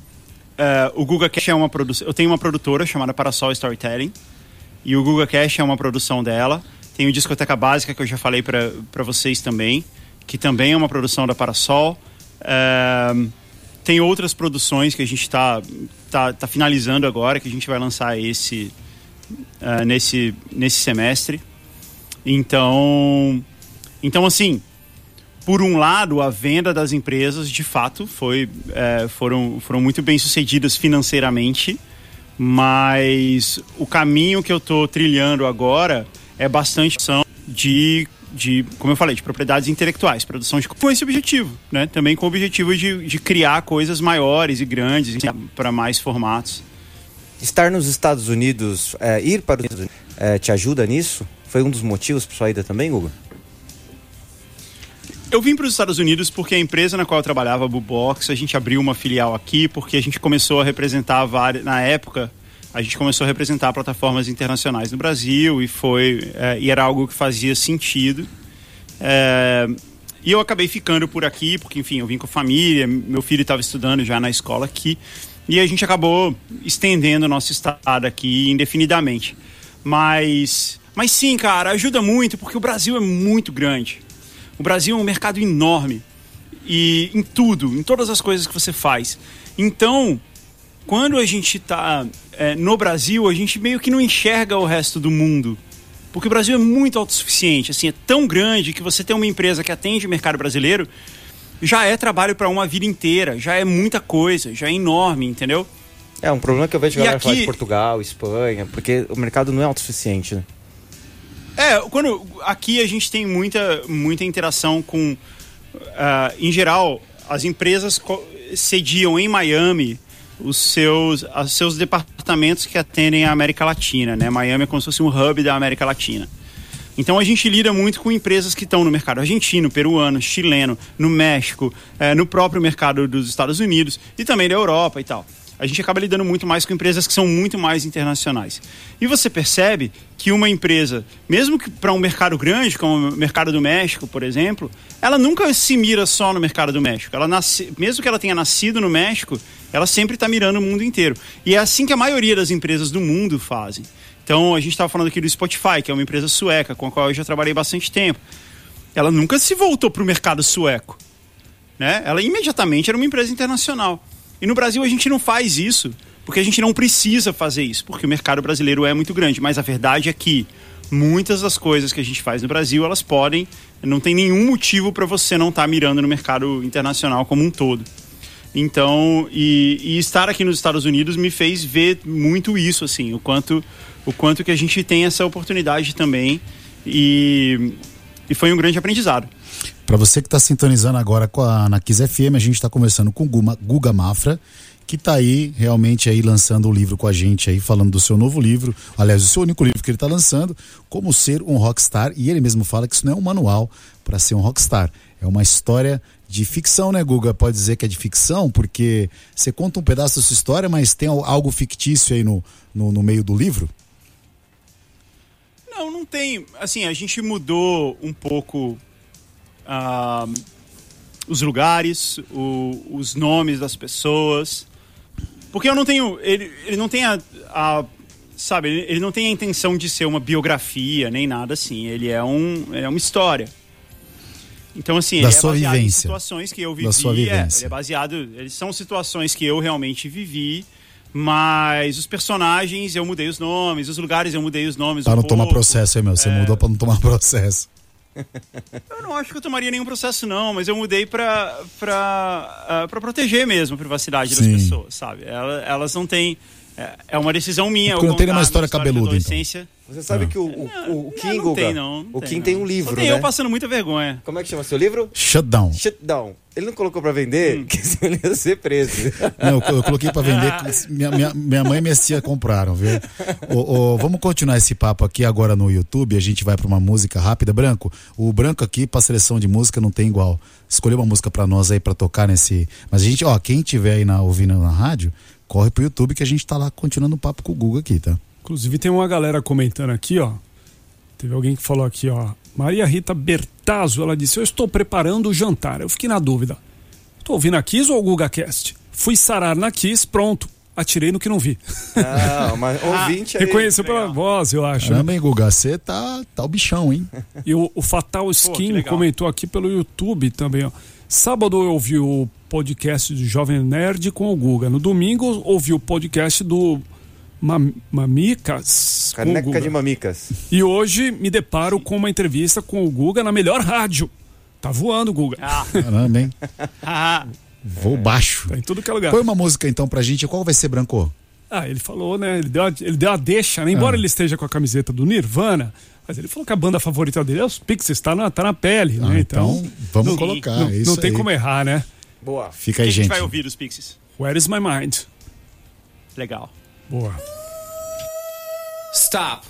[SPEAKER 7] uh, o Guga Cash é uma produção. Eu tenho uma produtora chamada Parasol Storytelling. E o Guga Cash é uma produção dela. Tem o Discoteca Básica, que eu já falei para vocês também, que também é uma produção da Parasol. Uh, tem outras produções que a gente está tá, tá finalizando agora, que a gente vai lançar esse uh, nesse, nesse semestre. Então, então assim, por um lado, a venda das empresas, de fato, foi, é, foram, foram muito bem sucedidas financeiramente, mas o caminho que eu estou trilhando agora é bastante de, de, como eu falei, de propriedades intelectuais, produção de, com esse objetivo, né? Também com o objetivo de, de criar coisas maiores e grandes para mais formatos.
[SPEAKER 5] Estar nos Estados Unidos, é, ir para os Estados Unidos, é, te ajuda nisso? Foi um dos motivos para sua ida também, Google?
[SPEAKER 7] Eu vim para os Estados Unidos porque a empresa na qual eu trabalhava, a Bubox, a gente abriu uma filial aqui porque a gente começou a representar várias, na época, a gente começou a representar plataformas internacionais no Brasil e foi é, e era algo que fazia sentido. É, e eu acabei ficando por aqui porque, enfim, eu vim com a família, meu filho estava estudando já na escola aqui e a gente acabou estendendo o nosso estado aqui indefinidamente. Mas, mas sim, cara, ajuda muito porque o Brasil é muito grande. O Brasil é um mercado enorme e em tudo, em todas as coisas que você faz. Então, quando a gente está é, no Brasil, a gente meio que não enxerga o resto do mundo. Porque o Brasil é muito autossuficiente, assim, é tão grande que você tem uma empresa que atende o mercado brasileiro, já é trabalho para uma vida inteira, já é muita coisa, já é enorme, entendeu?
[SPEAKER 5] É, um problema que eu vejo galera aqui... falar de Portugal, Espanha, porque o mercado não é autossuficiente, né?
[SPEAKER 7] É, quando aqui a gente tem muita, muita interação com, uh, em geral, as empresas sediam em Miami os seus, os seus departamentos que atendem a América Latina, né? Miami é como se fosse um hub da América Latina. Então a gente lida muito com empresas que estão no mercado argentino, peruano, chileno, no México, é, no próprio mercado dos Estados Unidos e também da Europa e tal. A gente acaba lidando muito mais com empresas que são muito mais internacionais. E você percebe que uma empresa, mesmo que para um mercado grande, como o mercado do México, por exemplo, ela nunca se mira só no mercado do México. Ela nasce, mesmo que ela tenha nascido no México, ela sempre está mirando o mundo inteiro. E é assim que a maioria das empresas do mundo fazem. Então, a gente estava falando aqui do Spotify, que é uma empresa sueca, com a qual eu já trabalhei bastante tempo. Ela nunca se voltou para o mercado sueco. Né? Ela imediatamente era uma empresa internacional. E no Brasil a gente não faz isso, porque a gente não precisa fazer isso, porque o mercado brasileiro é muito grande. Mas a verdade é que muitas das coisas que a gente faz no Brasil, elas podem, não tem nenhum motivo para você não estar tá mirando no mercado internacional como um todo. Então, e, e, estar aqui nos Estados Unidos me fez ver muito isso, assim, o quanto, o quanto que a gente tem essa oportunidade também. E, e foi um grande aprendizado.
[SPEAKER 4] Para você que está sintonizando agora com a, na Kiss FM, a gente está conversando com Guma, Guga Mafra, que está aí realmente aí lançando o um livro com a gente aí, falando do seu novo livro, aliás, o seu único livro que ele está lançando, Como Ser um Rockstar, e ele mesmo fala que isso não é um manual para ser um rockstar, é uma história de ficção, né, Guga? Pode dizer que é de ficção, porque você conta um pedaço da sua história, mas tem algo fictício aí no, no, no meio do livro?
[SPEAKER 7] Não, não tem. Assim, a gente mudou um pouco uh, os lugares, o, os nomes das pessoas. Porque eu não tenho. Ele, ele não tem a, a sabe, ele não tem a intenção de ser uma biografia nem nada assim. Ele é um, ele é uma história. Então, assim,
[SPEAKER 4] da
[SPEAKER 7] ele é
[SPEAKER 4] sua
[SPEAKER 7] baseado
[SPEAKER 4] vivência.
[SPEAKER 7] em situações que eu vivi.
[SPEAKER 4] Da sua
[SPEAKER 7] é, ele é baseado. Eles são situações que eu realmente vivi. Mas os personagens eu mudei os nomes, os lugares eu mudei os nomes.
[SPEAKER 4] Para
[SPEAKER 7] um
[SPEAKER 4] não tomar
[SPEAKER 7] pouco.
[SPEAKER 4] processo aí, meu. Você
[SPEAKER 7] É.
[SPEAKER 4] mudou para não tomar processo.
[SPEAKER 7] Eu não acho que eu tomaria nenhum processo, não, mas eu mudei pra, pra, ah, pra proteger mesmo a privacidade
[SPEAKER 4] Sim.
[SPEAKER 7] das pessoas, sabe? Ela- Elas, não têm. É, é uma decisão minha.
[SPEAKER 4] Porque
[SPEAKER 7] eu
[SPEAKER 4] não tem
[SPEAKER 7] contar
[SPEAKER 4] nenhuma
[SPEAKER 7] a minha
[SPEAKER 4] história
[SPEAKER 7] de
[SPEAKER 4] cabeluda, então.
[SPEAKER 5] Você sabe que o, o, o, o Kim,
[SPEAKER 7] não, tem, não. não
[SPEAKER 5] o
[SPEAKER 7] tem,
[SPEAKER 5] Kim
[SPEAKER 7] não.
[SPEAKER 5] tem um
[SPEAKER 7] Só
[SPEAKER 5] livro,
[SPEAKER 7] tem
[SPEAKER 5] né?
[SPEAKER 7] eu passando muita vergonha.
[SPEAKER 5] Como é que chama seu livro?
[SPEAKER 4] Shutdown.
[SPEAKER 5] Shutdown. Ele não colocou pra vender,
[SPEAKER 7] Hum.
[SPEAKER 5] que ele ia ser preso.
[SPEAKER 4] Não, eu, eu coloquei para vender. Minha, minha, minha mãe e minha tia compraram, viu? Ô, ô, vamos continuar esse papo aqui agora no YouTube. A gente vai para uma música rápida. Branco, o Branco aqui para seleção de música não tem igual. Escolheu uma música para nós aí para tocar nesse. Mas a gente, ó, quem tiver aí na, ouvindo na rádio, corre pro YouTube que a gente tá lá continuando o papo com o Google aqui, tá?
[SPEAKER 3] Inclusive tem uma galera comentando aqui, ó. Teve alguém que falou aqui, ó. Maria Rita Bertazzo, ela disse: Eu estou preparando o jantar. Eu fiquei na dúvida. Estou ouvindo a Kiss ou o GugaCast? Fui sarar na Kiss, pronto. Atirei no que não vi.
[SPEAKER 5] Ah, uma ouvinte aí.
[SPEAKER 3] Reconheceu pela voz, eu acho. né?
[SPEAKER 4] Caramba, hein, Guga? Você tá, tá o bichão, hein?
[SPEAKER 3] E o, o Fatal Skin
[SPEAKER 7] legal.
[SPEAKER 3] comentou aqui pelo YouTube também, ó. Sábado eu ouvi o podcast do Jovem Nerd com o Guga. No domingo ouvi o podcast do Mam- Mamicas com o
[SPEAKER 5] Caneca
[SPEAKER 3] Guga.
[SPEAKER 5] de mamicas.
[SPEAKER 3] E hoje me deparo com uma entrevista com o Guga na melhor rádio. Tá voando, Guga.
[SPEAKER 7] Ah,
[SPEAKER 4] Caramba, hein? Vou baixo.
[SPEAKER 3] Tá em tudo que é lugar.
[SPEAKER 4] Põe uma música então pra gente. Qual vai ser, Branco?
[SPEAKER 3] Ah, ele falou, né? Ele deu a, ele deu a deixa, né? Embora
[SPEAKER 4] Ah.
[SPEAKER 3] ele esteja com a camiseta do Nirvana, mas ele falou que a banda favorita dele é os Pixies, tá na, tá na pele,
[SPEAKER 4] Ah,
[SPEAKER 3] né?
[SPEAKER 4] então, vamos
[SPEAKER 3] não-
[SPEAKER 4] colocar.
[SPEAKER 3] Não,
[SPEAKER 4] isso
[SPEAKER 3] não tem
[SPEAKER 4] aí.
[SPEAKER 3] como errar, né?
[SPEAKER 5] Boa.
[SPEAKER 4] Fica aí,
[SPEAKER 7] que a gente
[SPEAKER 4] gente.
[SPEAKER 7] vai ouvir dos Pixies?
[SPEAKER 3] Where is my mind?
[SPEAKER 7] Legal.
[SPEAKER 3] Boa.
[SPEAKER 6] Stop.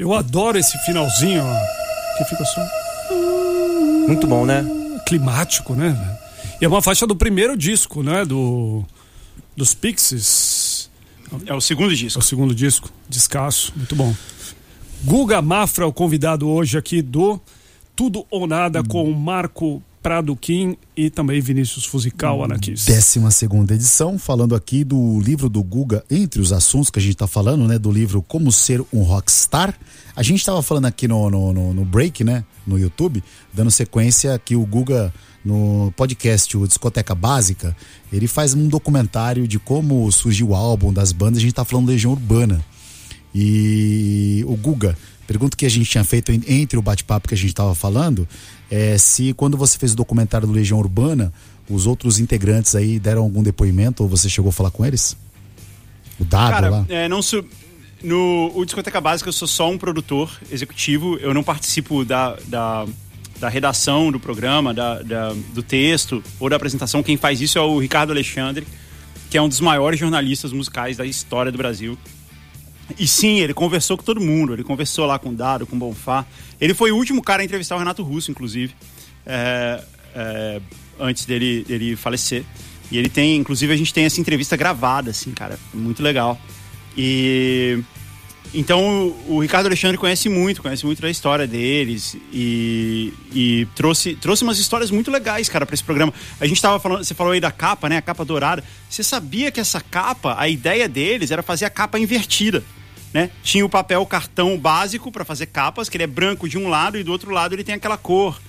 [SPEAKER 3] Eu adoro esse finalzinho, ó. Que fica só.
[SPEAKER 5] Muito bom, né?
[SPEAKER 3] climático, né? E é uma faixa do primeiro disco, né? Do. Dos Pixies.
[SPEAKER 7] É o segundo
[SPEAKER 3] É
[SPEAKER 7] disco.
[SPEAKER 3] o segundo disco. Descasso. Muito bom. Guga Mafra, o convidado hoje aqui do Tudo ou Nada com o Marco Prado Kim e também Vinícius Fusical, Anaquis.
[SPEAKER 4] Décima segunda edição, falando aqui do livro do Guga, entre os assuntos que a gente está falando, né? Do livro Como Ser um Rockstar. A gente estava falando aqui no, no, no, no break, né? No YouTube, dando sequência que o Guga, no podcast, o Discoteca Básica, ele faz um documentário de como surgiu o álbum das bandas. A gente tá falando Legião Urbana. E o Guga, pergunta que a gente tinha feito en- entre o bate-papo que a gente estava falando, é se quando você fez o documentário do Legião Urbana, os outros integrantes aí deram algum depoimento ou você chegou a falar com eles? O Dado
[SPEAKER 7] Cara,
[SPEAKER 4] lá?
[SPEAKER 7] é, não sou. No o Discoteca Básica, eu sou só um produtor executivo. Eu não participo da, da, da redação do programa, da, da- do texto ou da apresentação. Quem faz isso é o Ricardo Alexandre, que é um dos maiores jornalistas musicais da história do Brasil. E sim, ele conversou com todo mundo. Ele conversou lá com o Dado, com o Bonfá. Ele foi o último cara a entrevistar o Renato Russo, inclusive, é, é, antes dele, dele falecer. E ele tem, inclusive, a gente tem essa entrevista gravada, assim, cara. Muito legal. E. Então o Ricardo Alexandre conhece muito, conhece muito da história deles e, e trouxe, trouxe umas histórias muito legais, cara, para esse programa. A gente tava falando, você falou aí da capa, né? A capa dourada. Você sabia que essa capa, a ideia deles era fazer a capa invertida, né? Tinha o papel cartão básico para fazer capas, que ele é branco de um lado e do outro lado ele tem aquela cor.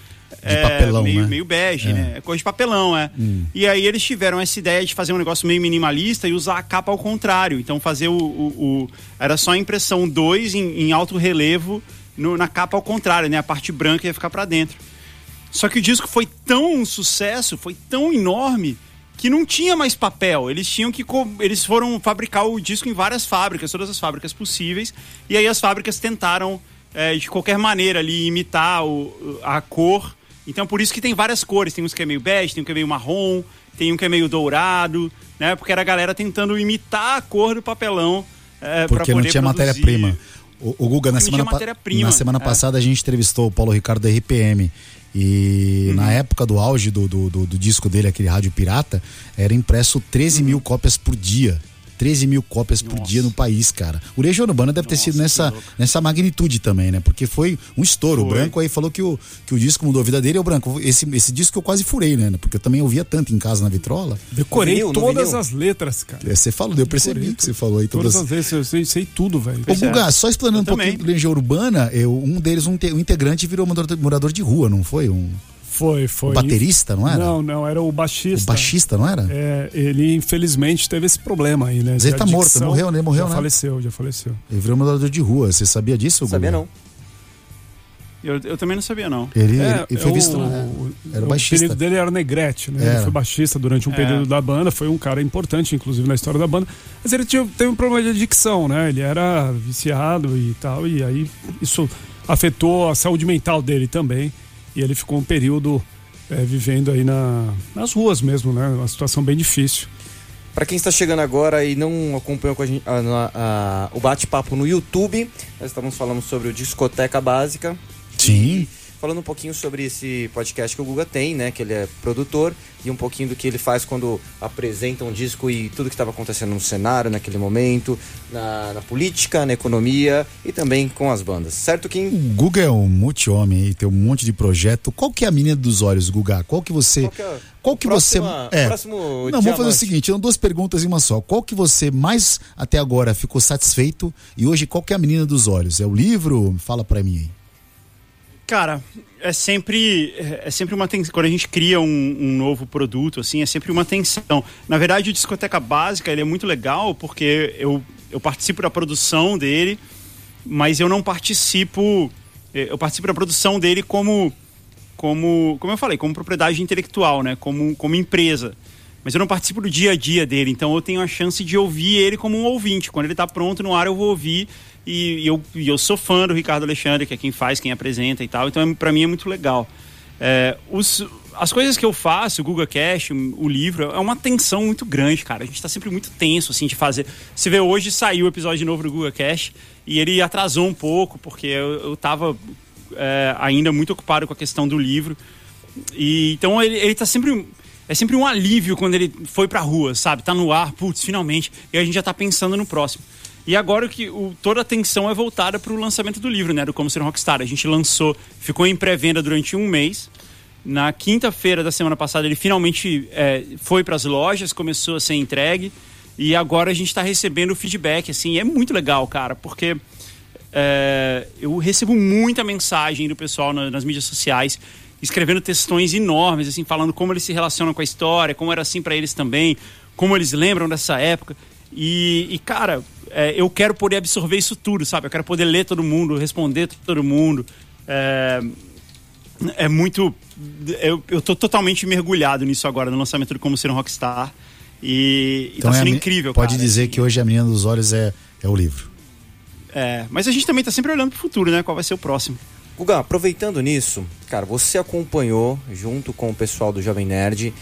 [SPEAKER 7] é,
[SPEAKER 4] papelão,
[SPEAKER 7] meio,
[SPEAKER 4] né?
[SPEAKER 7] meio bege, né? É cor de papelão, é. E aí eles tiveram essa ideia de fazer um negócio meio minimalista e usar a capa ao contrário. Então fazer o. o- o- era só a impressão 2 em, em alto relevo no- na capa ao contrário, né? A parte branca ia ficar pra dentro. Só que o disco foi tão um sucesso, foi tão enorme que não tinha mais papel. Eles tinham que eles foram fabricar o disco em várias fábricas, todas as fábricas possíveis. E aí as fábricas tentaram é, de qualquer maneira ali imitar o- a cor. Então por isso que tem várias cores. Tem uns que é meio bege, tem um que é meio marrom, tem um que é meio dourado, né? Porque era a galera tentando imitar a cor do papelão. É,
[SPEAKER 4] Porque não tinha matéria-prima. O, o Guga, na semana, na semana
[SPEAKER 7] é.
[SPEAKER 4] passada a gente entrevistou o Paulo Ricardo da RPM. E
[SPEAKER 7] Uhum.
[SPEAKER 4] na época do auge do, do, do- do disco dele, aquele Rádio Pirata, era impresso 13
[SPEAKER 7] Uhum.
[SPEAKER 4] mil cópias por dia. 13 mil cópias por dia no país, cara. O Legião Urbana deve ter
[SPEAKER 7] Nossa,
[SPEAKER 4] sido
[SPEAKER 7] que
[SPEAKER 4] nessa, nessa magnitude também, né? Porque foi um estouro. O
[SPEAKER 7] Foi.
[SPEAKER 4] Branco aí falou que o, que o disco mudou a vida dele. E o Branco, esse, esse disco eu quase furei, né? Porque eu também ouvia tanto em casa na vitrola.
[SPEAKER 3] Decorei
[SPEAKER 5] vinil,
[SPEAKER 3] todas as letras, cara.
[SPEAKER 4] É, Você falou, eu percebi
[SPEAKER 3] Decorei
[SPEAKER 4] que você falou aí
[SPEAKER 3] Todas
[SPEAKER 4] todas.
[SPEAKER 3] as letras, eu sei, sei tudo, velho.
[SPEAKER 4] Ô. Guga, só explanando
[SPEAKER 7] Eu
[SPEAKER 4] um pouquinho
[SPEAKER 7] também.
[SPEAKER 4] do Legião Urbana, eu, um deles, um, um integrante, virou morador, morador de rua, não foi? Um,
[SPEAKER 3] Foi, foi.
[SPEAKER 4] o baterista, não era?
[SPEAKER 3] Não, não, era o
[SPEAKER 4] o
[SPEAKER 3] baixista.
[SPEAKER 4] baixista, não era?
[SPEAKER 3] É, ele infelizmente teve esse problema aí, né?
[SPEAKER 4] Mas ele tá morto, morreu, né? Morreu,
[SPEAKER 3] já
[SPEAKER 4] né?
[SPEAKER 3] faleceu, já faleceu.
[SPEAKER 4] Ele virou morador de rua. Você sabia disso?
[SPEAKER 5] Sabia não.
[SPEAKER 7] Eu, eu também não sabia, não.
[SPEAKER 4] Ele,
[SPEAKER 3] É,
[SPEAKER 4] ele, foi
[SPEAKER 3] é
[SPEAKER 4] visto.
[SPEAKER 3] o,
[SPEAKER 4] né? Era o
[SPEAKER 3] o
[SPEAKER 4] baixista.
[SPEAKER 3] apelido dele era Negrete, né?
[SPEAKER 4] Era.
[SPEAKER 3] Ele foi baixista durante um
[SPEAKER 7] É.
[SPEAKER 3] período da banda, foi um cara importante, inclusive, na história da banda. Mas ele tinha, teve um problema de adicção, né? Ele era viciado e tal, e aí isso afetou a saúde mental dele também. E ele ficou um período é, vivendo aí na, nas ruas mesmo, né? Uma situação bem difícil.
[SPEAKER 5] Para quem está chegando agora e não acompanhou com a gente, a- a- a- o bate-papo no YouTube, nós estamos falando sobre o Discoteca Básica.
[SPEAKER 4] Sim.
[SPEAKER 5] Falando um pouquinho sobre esse podcast que o Guga tem, né? Que ele é produtor e um pouquinho do que ele faz quando apresenta um disco e tudo que estava acontecendo no cenário naquele momento, na, na política, na economia e também com as bandas. Certo,
[SPEAKER 4] O
[SPEAKER 5] Kim?
[SPEAKER 4] Guga é um multi-homem aí, tem um monte de projeto. Qual que é a menina dos olhos, Guga? Qual que você.
[SPEAKER 5] Qual que é-
[SPEAKER 4] Qual que você.
[SPEAKER 5] próxima-
[SPEAKER 4] É.
[SPEAKER 5] próximo
[SPEAKER 4] Não, vamos fazer o seguinte: são duas perguntas em uma só. Qual que você mais até agora ficou satisfeito? E hoje, qual que é a menina dos olhos? É o livro? Fala pra mim aí.
[SPEAKER 7] Cara, é sempre, é sempre uma tensão. Quando a gente cria um, um novo produto, assim, é sempre uma tensão. Na verdade, o Discoteca Básica ele é muito legal porque eu, eu participo da produção dele, mas eu não participo. eh, Eu participo da produção dele como, como, como eu falei, como propriedade intelectual, né? Como, como empresa. Mas eu não participo do dia a dia dele, então eu tenho a chance de ouvir ele como um ouvinte. Quando ele tá pronto no ar, eu vou ouvir. E, e eu, e eu sou fã do Ricardo Alexandre, que é quem faz, quem apresenta e tal. Então, é, para mim, é muito legal. É, os, as coisas que eu faço, o Google Cash, o livro, é uma tensão muito grande, cara. A gente tá sempre muito tenso, assim, de fazer. Você vê, hoje saiu o episódio novo do Google Cash e ele atrasou um pouco, porque eu, eu tava é, ainda muito ocupado com a questão do livro. E então ele, ele tá sempre. É sempre um alívio quando ele foi pra rua, sabe? Tá no ar, putz, finalmente. E a gente já tá pensando no próximo. E agora que o, toda a atenção é voltada para o lançamento do livro, né? Do Como Ser um Rockstar. A gente lançou, ficou em pré-venda durante um mês. Na quinta-feira da semana passada, ele finalmente é, foi para as lojas, começou a ser entregue. E agora a gente está recebendo feedback, assim, é muito legal, cara, porque é, eu recebo muita mensagem do pessoal na, nas mídias sociais, escrevendo textões enormes, assim, falando como eles se relacionam com a história, como era assim para eles também, como eles lembram dessa época. E, e cara, é, eu quero poder absorver isso tudo, sabe? Eu quero poder ler todo mundo, responder todo mundo. É, é muito. Eu, eu tô totalmente mergulhado nisso agora, no lançamento do Como Ser um Rockstar. E,
[SPEAKER 4] então
[SPEAKER 7] e tá sendo
[SPEAKER 4] é
[SPEAKER 7] incrível,
[SPEAKER 4] Pode
[SPEAKER 7] cara,
[SPEAKER 4] dizer que hoje a menina dos olhos é, é o livro.
[SPEAKER 7] É, mas a gente também tá sempre olhando pro futuro, né? Qual vai ser o próximo.
[SPEAKER 5] Guga, aproveitando nisso, cara, você acompanhou, junto com o pessoal do Jovem Nerd,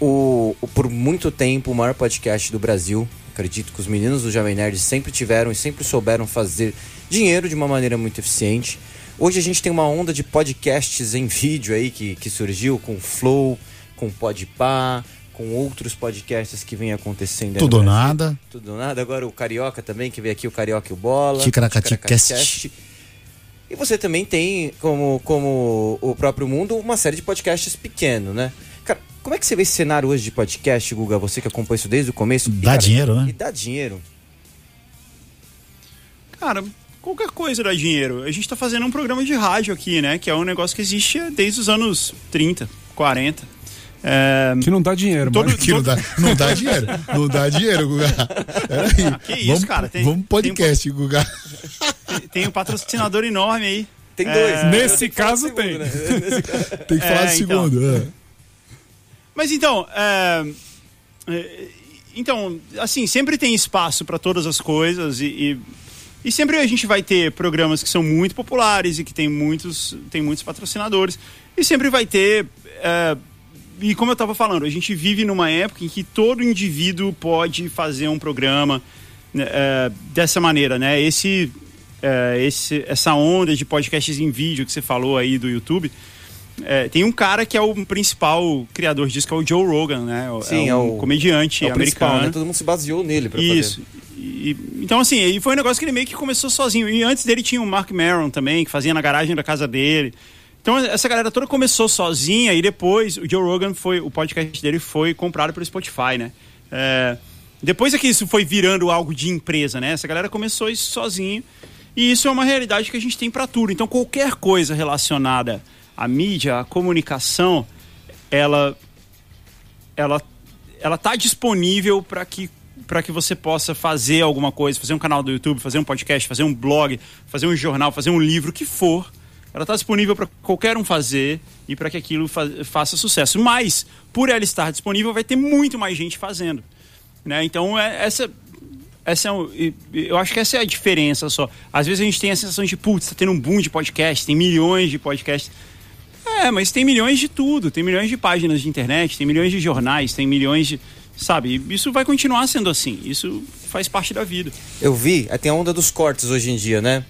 [SPEAKER 5] o, o por muito tempo o maior podcast do Brasil. Acredito que os meninos do Jovem Nerd sempre tiveram e sempre souberam fazer dinheiro de uma maneira muito eficiente. Hoje a gente tem uma onda de podcasts em vídeo aí que, que surgiu com o Flow, com o Podpah, com outros podcasts que vem acontecendo.
[SPEAKER 4] Tudo ou nada.
[SPEAKER 5] Tudo ou nada. Agora o Carioca também, que veio aqui, o Carioca e o Bola.
[SPEAKER 4] Ticaracati.
[SPEAKER 5] E você também tem, como, como o próprio mundo, uma série de podcasts pequeno, né? Como é que você vê esse cenário hoje de podcast, Guga? Você que acompanha isso desde o começo. E,
[SPEAKER 4] Dá
[SPEAKER 5] cara,
[SPEAKER 4] dinheiro, né?
[SPEAKER 5] E dá dinheiro.
[SPEAKER 7] Cara, qualquer coisa dá dinheiro. A gente tá fazendo um programa de rádio aqui, né? Que é um negócio que existe desde os anos 30, 40. É,
[SPEAKER 3] Que não dá dinheiro,
[SPEAKER 7] Todo-
[SPEAKER 3] mas...
[SPEAKER 4] Que não dá, não dá dinheiro. Não dá dinheiro, Guga. Peraí.
[SPEAKER 7] Que isso,
[SPEAKER 4] vamos,
[SPEAKER 7] cara, tem-
[SPEAKER 4] vamos podcast, Guga.
[SPEAKER 7] tem um patrocinador enorme aí.
[SPEAKER 5] Tem
[SPEAKER 7] É,
[SPEAKER 5] dois.
[SPEAKER 3] Nesse
[SPEAKER 5] Tem que falar
[SPEAKER 3] caso
[SPEAKER 5] do segundo,
[SPEAKER 3] tem.
[SPEAKER 5] né? Nesse caso-
[SPEAKER 4] Tem que falar
[SPEAKER 7] É,
[SPEAKER 4] do
[SPEAKER 7] então.
[SPEAKER 4] segundo. é.
[SPEAKER 7] Mas então, é, então, assim, sempre tem espaço para todas as coisas e, e, e sempre a gente vai ter programas que são muito populares e que tem muitos, tem muitos patrocinadores e sempre vai ter é, e como eu estava falando, a gente vive numa época em que todo indivíduo pode fazer um programa é, dessa maneira, né? Esse, esse, essa onda de podcasts em vídeo que você falou aí do YouTube, é, tem um cara que é o principal criador disso, que é o Joe Rogan, né?
[SPEAKER 5] Sim,
[SPEAKER 7] é
[SPEAKER 5] é
[SPEAKER 7] um
[SPEAKER 5] o-
[SPEAKER 7] comediante
[SPEAKER 5] É o
[SPEAKER 7] americano.
[SPEAKER 5] né? Todo mundo se baseou nele pra
[SPEAKER 7] Isso.
[SPEAKER 5] fazer.
[SPEAKER 7] E- então, assim, e foi um negócio que ele meio que começou sozinho. E antes dele tinha o Mark Maron também, que fazia na garagem da casa dele. Então, essa galera toda começou sozinha e depois o Joe Rogan foi, o podcast dele foi comprado pelo Spotify, né? É, depois é que isso foi virando algo de empresa, né? Essa galera começou isso sozinho. E isso é uma realidade que a gente tem para tudo. Então, qualquer coisa relacionada à mídia, à comunicação, ela ela ela tá disponível para que para que você possa fazer alguma coisa, fazer um canal do YouTube, fazer um podcast, fazer um blog, fazer um jornal, fazer um livro, o que for. Ela está disponível para qualquer um fazer e para que aquilo fa faça sucesso. Mas, por ela estar disponível, vai ter muito mais gente fazendo. Né? Então, é, essa, essa é um, eu acho que essa é a diferença só. Às vezes a gente tem a sensação de, putz, tá tendo um boom de podcast, tem milhões de podcasts. É, mas tem milhões de tudo. Tem milhões de páginas de internet, tem milhões de jornais, tem milhões de. Sabe? Isso vai continuar sendo assim. Isso faz parte da vida.
[SPEAKER 5] Eu vi, eh, tem a onda dos cortes hoje em dia, né?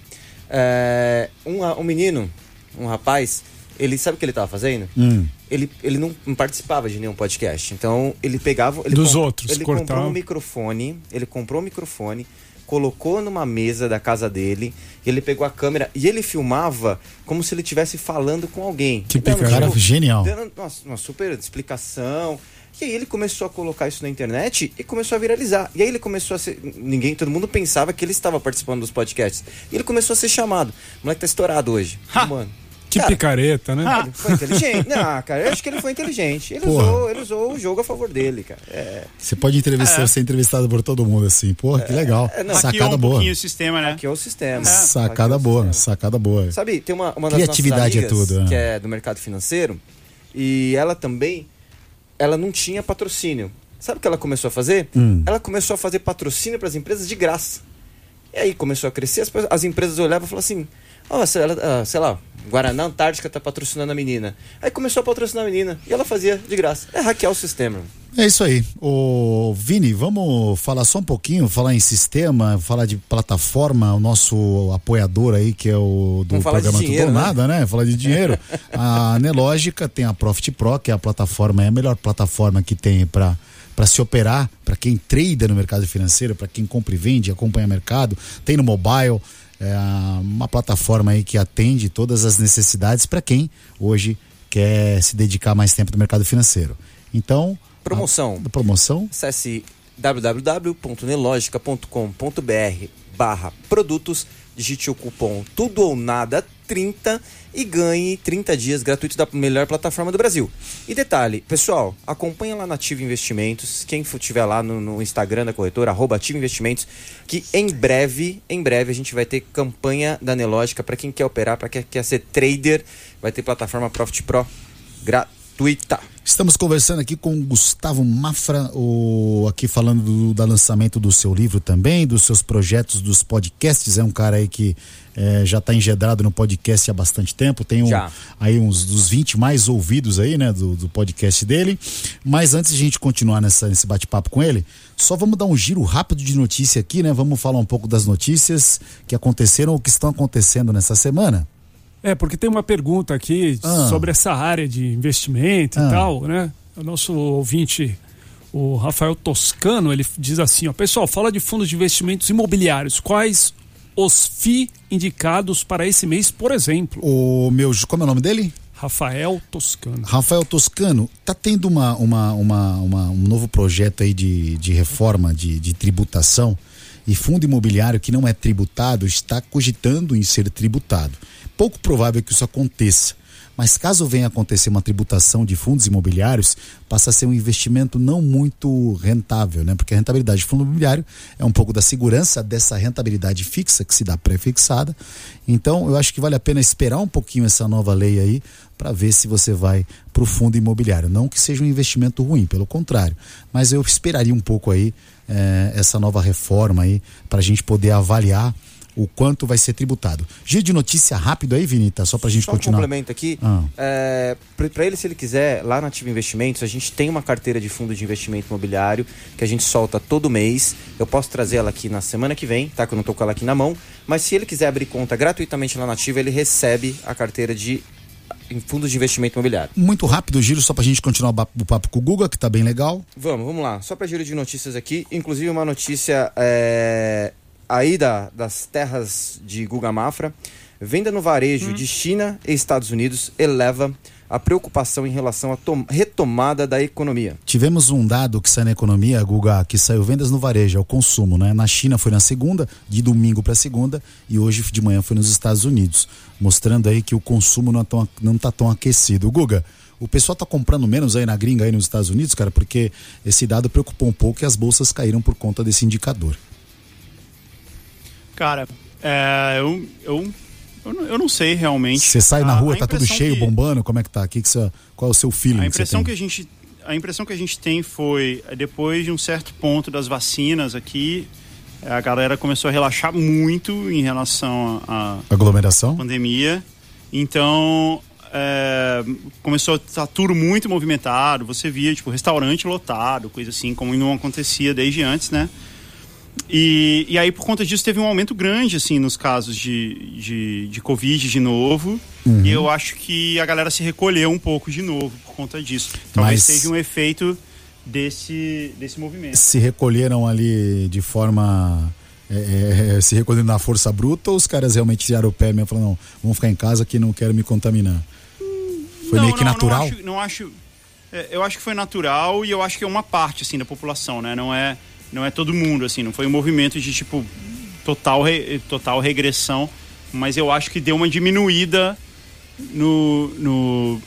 [SPEAKER 5] É, um, um menino, um rapaz, ele sabe o que ele tava fazendo?
[SPEAKER 4] Hum.
[SPEAKER 5] Ele, ele não, não participava de nenhum podcast. Então ele pegava. Ele
[SPEAKER 3] Dos outros,
[SPEAKER 5] Ele
[SPEAKER 3] cortava.
[SPEAKER 5] comprou um microfone. Ele comprou um microfone, colocou numa mesa da casa dele. Ele pegou a câmera e ele filmava como se ele estivesse falando com alguém.
[SPEAKER 3] Que picareta.
[SPEAKER 4] Cara, genial.
[SPEAKER 5] dando nossa, uma super explicação. E aí ele começou a colocar isso na internet e começou a viralizar. E aí ele começou a ser. Ninguém, todo mundo pensava que ele estava participando dos podcasts. E ele começou a ser chamado. O moleque tá estourado hoje.
[SPEAKER 7] Ha!
[SPEAKER 5] Mano.
[SPEAKER 3] Que
[SPEAKER 5] cara,
[SPEAKER 3] picareta, né?
[SPEAKER 5] Ele foi inteligente. Não, cara, eu acho que ele foi inteligente. Ele
[SPEAKER 4] Porra.
[SPEAKER 5] usou, ele usou o jogo a favor dele, cara. É,
[SPEAKER 4] Você pode entrevistar, ser entrevistado por todo mundo assim. Porra, que legal.
[SPEAKER 5] é, não,
[SPEAKER 7] Hackeou
[SPEAKER 4] Sacada
[SPEAKER 7] um
[SPEAKER 4] boa.
[SPEAKER 7] pouquinho o sistema, né?
[SPEAKER 5] que é o sistema.
[SPEAKER 4] Sacada
[SPEAKER 5] é o
[SPEAKER 4] boa,
[SPEAKER 5] sistema.
[SPEAKER 4] sacada boa.
[SPEAKER 5] Sabe, tem uma, uma das
[SPEAKER 4] Criatividade é
[SPEAKER 5] nossas amigas,
[SPEAKER 4] tudo, né?
[SPEAKER 5] que é do mercado financeiro, e ela também, ela não tinha patrocínio. Sabe o que ela começou a fazer?
[SPEAKER 4] Hum.
[SPEAKER 5] Ela começou a fazer patrocínio para as empresas de graça. E aí começou a crescer, as, as empresas olhavam e falavam assim, ó, ah, sei lá, Guaraná Antártica tá patrocinando a menina. Aí começou a patrocinar a menina e ela fazia de graça. É hackear o sistema.
[SPEAKER 4] É isso aí. O Vini, vamos falar só um pouquinho, falar em sistema, falar de plataforma, o nosso apoiador aí, que é o do programa
[SPEAKER 5] dinheiro,
[SPEAKER 4] Tudo
[SPEAKER 5] né?
[SPEAKER 4] Nada, né? Falar de dinheiro. a Nelógica tem a Profit Pro, que é a plataforma, é a melhor plataforma que tem para para se operar, para quem trada no mercado financeiro, para quem compra e vende, acompanha mercado, tem no mobile, é uma plataforma aí que atende todas as necessidades para quem hoje quer se dedicar mais tempo no mercado financeiro. Então,
[SPEAKER 5] Promoção.
[SPEAKER 4] a, a promoção
[SPEAKER 5] Acesse www.nelogica.com.br barra produtos, digite o cupom tudo ou nada 30 e ganhe 30 dias gratuitos da melhor plataforma do Brasil. E detalhe, pessoal, acompanha lá na Ativa Investimentos, quem estiver lá no, no Instagram da corretora, arroba Ativa Investimentos, que em breve, em breve a gente vai ter campanha da Nelógica para quem quer operar, para quem quer ser trader, vai ter plataforma Profit Pro gratuita.
[SPEAKER 4] Estamos conversando aqui com o Gustavo Mafra, o, aqui falando do da lançamento do seu livro também, dos seus projetos, dos podcasts. É um cara aí que eh, já está engedrado no podcast há bastante tempo. Tem um, aí uns dos 20 mais ouvidos aí, né, do, do podcast dele. Mas antes de a gente continuar nessa, nesse bate-papo com ele, só vamos dar um giro rápido de notícia aqui, né? Vamos falar um pouco das notícias que aconteceram ou que estão acontecendo nessa semana.
[SPEAKER 3] É, porque tem uma pergunta aqui
[SPEAKER 4] Ah.
[SPEAKER 3] sobre essa área de investimento
[SPEAKER 4] Ah.
[SPEAKER 3] e tal, né? O nosso ouvinte, o Rafael Toscano, ele diz assim, ó, pessoal, fala de fundos de investimentos imobiliários. Quais os FI indicados para esse mês, por exemplo?
[SPEAKER 4] O meu, como é o nome dele?
[SPEAKER 3] Rafael Toscano.
[SPEAKER 4] Rafael Toscano, tá tendo uma, uma, uma, uma- um novo projeto aí de, de reforma de, de tributação e fundo imobiliário que não é tributado está cogitando em ser tributado. Pouco provável que isso aconteça. Mas caso venha acontecer uma tributação de fundos imobiliários, passa a ser um investimento não muito rentável, né? Porque a rentabilidade de fundo imobiliário é um pouco da segurança dessa rentabilidade fixa que se dá pré-fixada. Então, eu acho que vale a pena esperar um pouquinho essa nova lei aí para ver se você vai para o fundo imobiliário. Não que seja um investimento ruim, pelo contrário. Mas eu esperaria um pouco aí eh, essa nova reforma aí para a gente poder avaliar o quanto vai ser tributado. Giro de notícia rápido aí, Vinita, só para a gente
[SPEAKER 5] Só um
[SPEAKER 4] continuar.
[SPEAKER 5] complemento aqui.
[SPEAKER 4] Ah.
[SPEAKER 5] É, para ele, se ele quiser, lá na Ativa Investimentos, a gente tem uma carteira de fundo de investimento imobiliário que a gente solta todo mês. Eu posso trazer ela aqui na semana que vem, tá? Que eu não tô com ela aqui na mão. Mas se ele quiser abrir conta gratuitamente lá na Ativa, ele recebe a carteira de em fundos de investimento imobiliário.
[SPEAKER 4] Muito rápido o giro, só para a gente continuar o papo com o Guga, que tá bem legal.
[SPEAKER 5] Vamos, vamos lá. Só para giro de notícias aqui, inclusive uma notícia é, aí da, das terras de Guga Mafra. Venda no varejo de China e Estados Unidos eleva a preocupação em relação à tom- retomada da economia.
[SPEAKER 4] Tivemos um dado que sai na economia, Guga, que saiu vendas no varejo, é o consumo, né? Na China foi na segunda, de domingo para segunda, e hoje de manhã foi nos Estados Unidos, mostrando aí que o consumo não, é tão, não tá tão aquecido. Guga, o pessoal tá comprando menos aí na gringa aí nos Estados Unidos, cara, porque esse dado preocupou um pouco e as bolsas caíram por conta desse indicador.
[SPEAKER 7] Cara, é, eu, eu, eu, não, eu não sei realmente.
[SPEAKER 4] Você sai na
[SPEAKER 7] A-
[SPEAKER 4] rua,
[SPEAKER 7] a
[SPEAKER 4] tá tudo cheio,
[SPEAKER 7] que-
[SPEAKER 4] bombando, como é que tá? Que que você- qual é o seu feeling?
[SPEAKER 7] A
[SPEAKER 4] que
[SPEAKER 7] impressão
[SPEAKER 4] tem?
[SPEAKER 7] que a gente a impressão que a gente tem foi é, depois de um certo ponto das vacinas aqui, a galera começou a relaxar muito em relação à
[SPEAKER 4] Aglomeração?
[SPEAKER 7] pandemia. Então é, começou a estar tudo muito movimentado. Você via tipo restaurante lotado, coisa assim, como não acontecia desde antes, né? E, e aí, por conta disso, teve um aumento grande, assim, nos casos de, de, de Covid de novo.
[SPEAKER 4] Uhum.
[SPEAKER 7] E eu acho que a galera se recolheu um pouco de novo por conta disso. Talvez
[SPEAKER 4] Mas-
[SPEAKER 7] seja um efeito desse, desse movimento.
[SPEAKER 4] Se recolheram ali de forma. é, é, se recolheram na força bruta ou os caras realmente tiraram o pé mesmo e falaram, não, vamos ficar em casa que não quero me contaminar? Foi
[SPEAKER 7] Não,
[SPEAKER 4] meio que
[SPEAKER 7] não,
[SPEAKER 4] natural?
[SPEAKER 7] Não acho, não acho- é, eu acho que foi natural e eu acho que é uma parte, assim, da população, né? Não é, não é todo mundo, assim. Não foi um movimento de, tipo, total, re- total regressão. Mas eu acho que deu uma diminuída no... no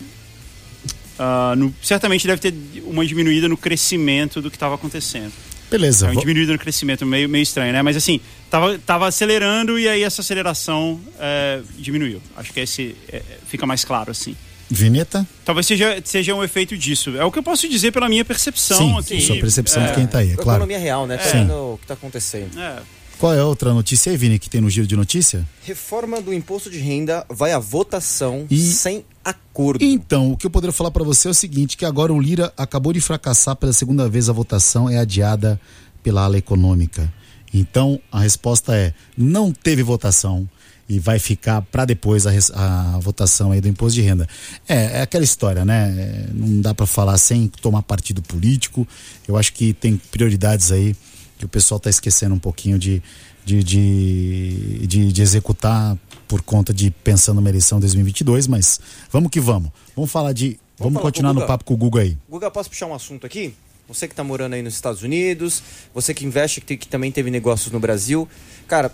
[SPEAKER 7] ah, no- certamente deve ter uma diminuída no crescimento do que estava acontecendo.
[SPEAKER 4] Beleza.
[SPEAKER 7] É uma diminuída no crescimento, meio, meio estranho, né? Mas assim, tava, tava acelerando e aí essa aceleração é, diminuiu. Acho que esse é, fica mais claro, assim.
[SPEAKER 4] Vinheta?
[SPEAKER 7] Talvez seja, seja um efeito disso. É o que eu posso dizer pela minha percepção
[SPEAKER 4] Sim,
[SPEAKER 7] aqui.
[SPEAKER 4] sua percepção
[SPEAKER 7] é,
[SPEAKER 4] de quem tá aí, é claro.
[SPEAKER 5] Economia real, né? Tá
[SPEAKER 4] Sim.
[SPEAKER 5] vendo o que tá acontecendo.
[SPEAKER 7] É.
[SPEAKER 4] Qual é a outra notícia aí, Vini, que tem no giro de notícia?
[SPEAKER 5] Reforma do imposto de renda vai à votação
[SPEAKER 4] E-
[SPEAKER 5] sem acordo.
[SPEAKER 4] Então, o que eu poderia falar para você é o seguinte, que agora o Lira acabou de fracassar pela segunda vez a votação, é adiada pela ala econômica. Então, a resposta é, não teve votação e vai ficar para depois a, a votação aí do imposto de renda. É, é aquela história, né? É, não dá para falar sem tomar partido político. Eu acho que tem prioridades aí que o pessoal está esquecendo um pouquinho de, de, de, de, de executar por conta de pensando numa eleição 2022, mas vamos que vamos. Vamos falar de. Vamos,
[SPEAKER 5] com
[SPEAKER 4] continuar no papo com o Guga aí.
[SPEAKER 5] Guga, posso puxar um assunto aqui? Você que tá morando aí nos Estados Unidos, você que investe, que, que também teve negócios no Brasil. Cara,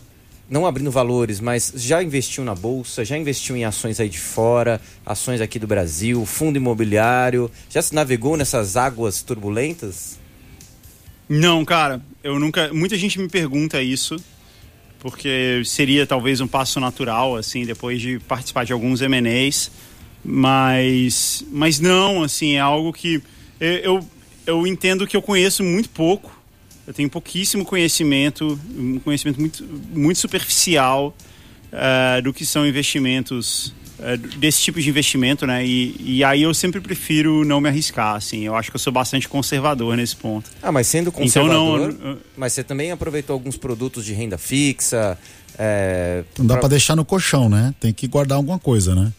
[SPEAKER 5] não abrindo valores, mas já investiu na bolsa, já investiu em ações aí de fora, ações aqui do Brasil, fundo imobiliário, já se navegou nessas águas turbulentas?
[SPEAKER 7] Não, cara, eu nunca. Muita gente me pergunta isso, porque seria talvez um passo natural, assim, depois de participar de alguns MNEs. Mas, mas não, assim, é algo que eu, eu, entendo que eu conheço muito pouco. Eu tenho pouquíssimo conhecimento, um conhecimento muito, muito superficial eh, do que são investimentos, eh, desse tipo de investimento, né? E, e aí eu sempre prefiro não me arriscar, assim. Eu acho que eu sou bastante conservador nesse ponto.
[SPEAKER 5] Ah, mas sendo
[SPEAKER 7] Então
[SPEAKER 5] conservador,
[SPEAKER 7] não, eu-
[SPEAKER 5] mas você também aproveitou alguns produtos de renda fixa, é,
[SPEAKER 4] Não dá
[SPEAKER 5] pra-
[SPEAKER 4] para deixar no colchão, né? Tem que guardar alguma coisa, né?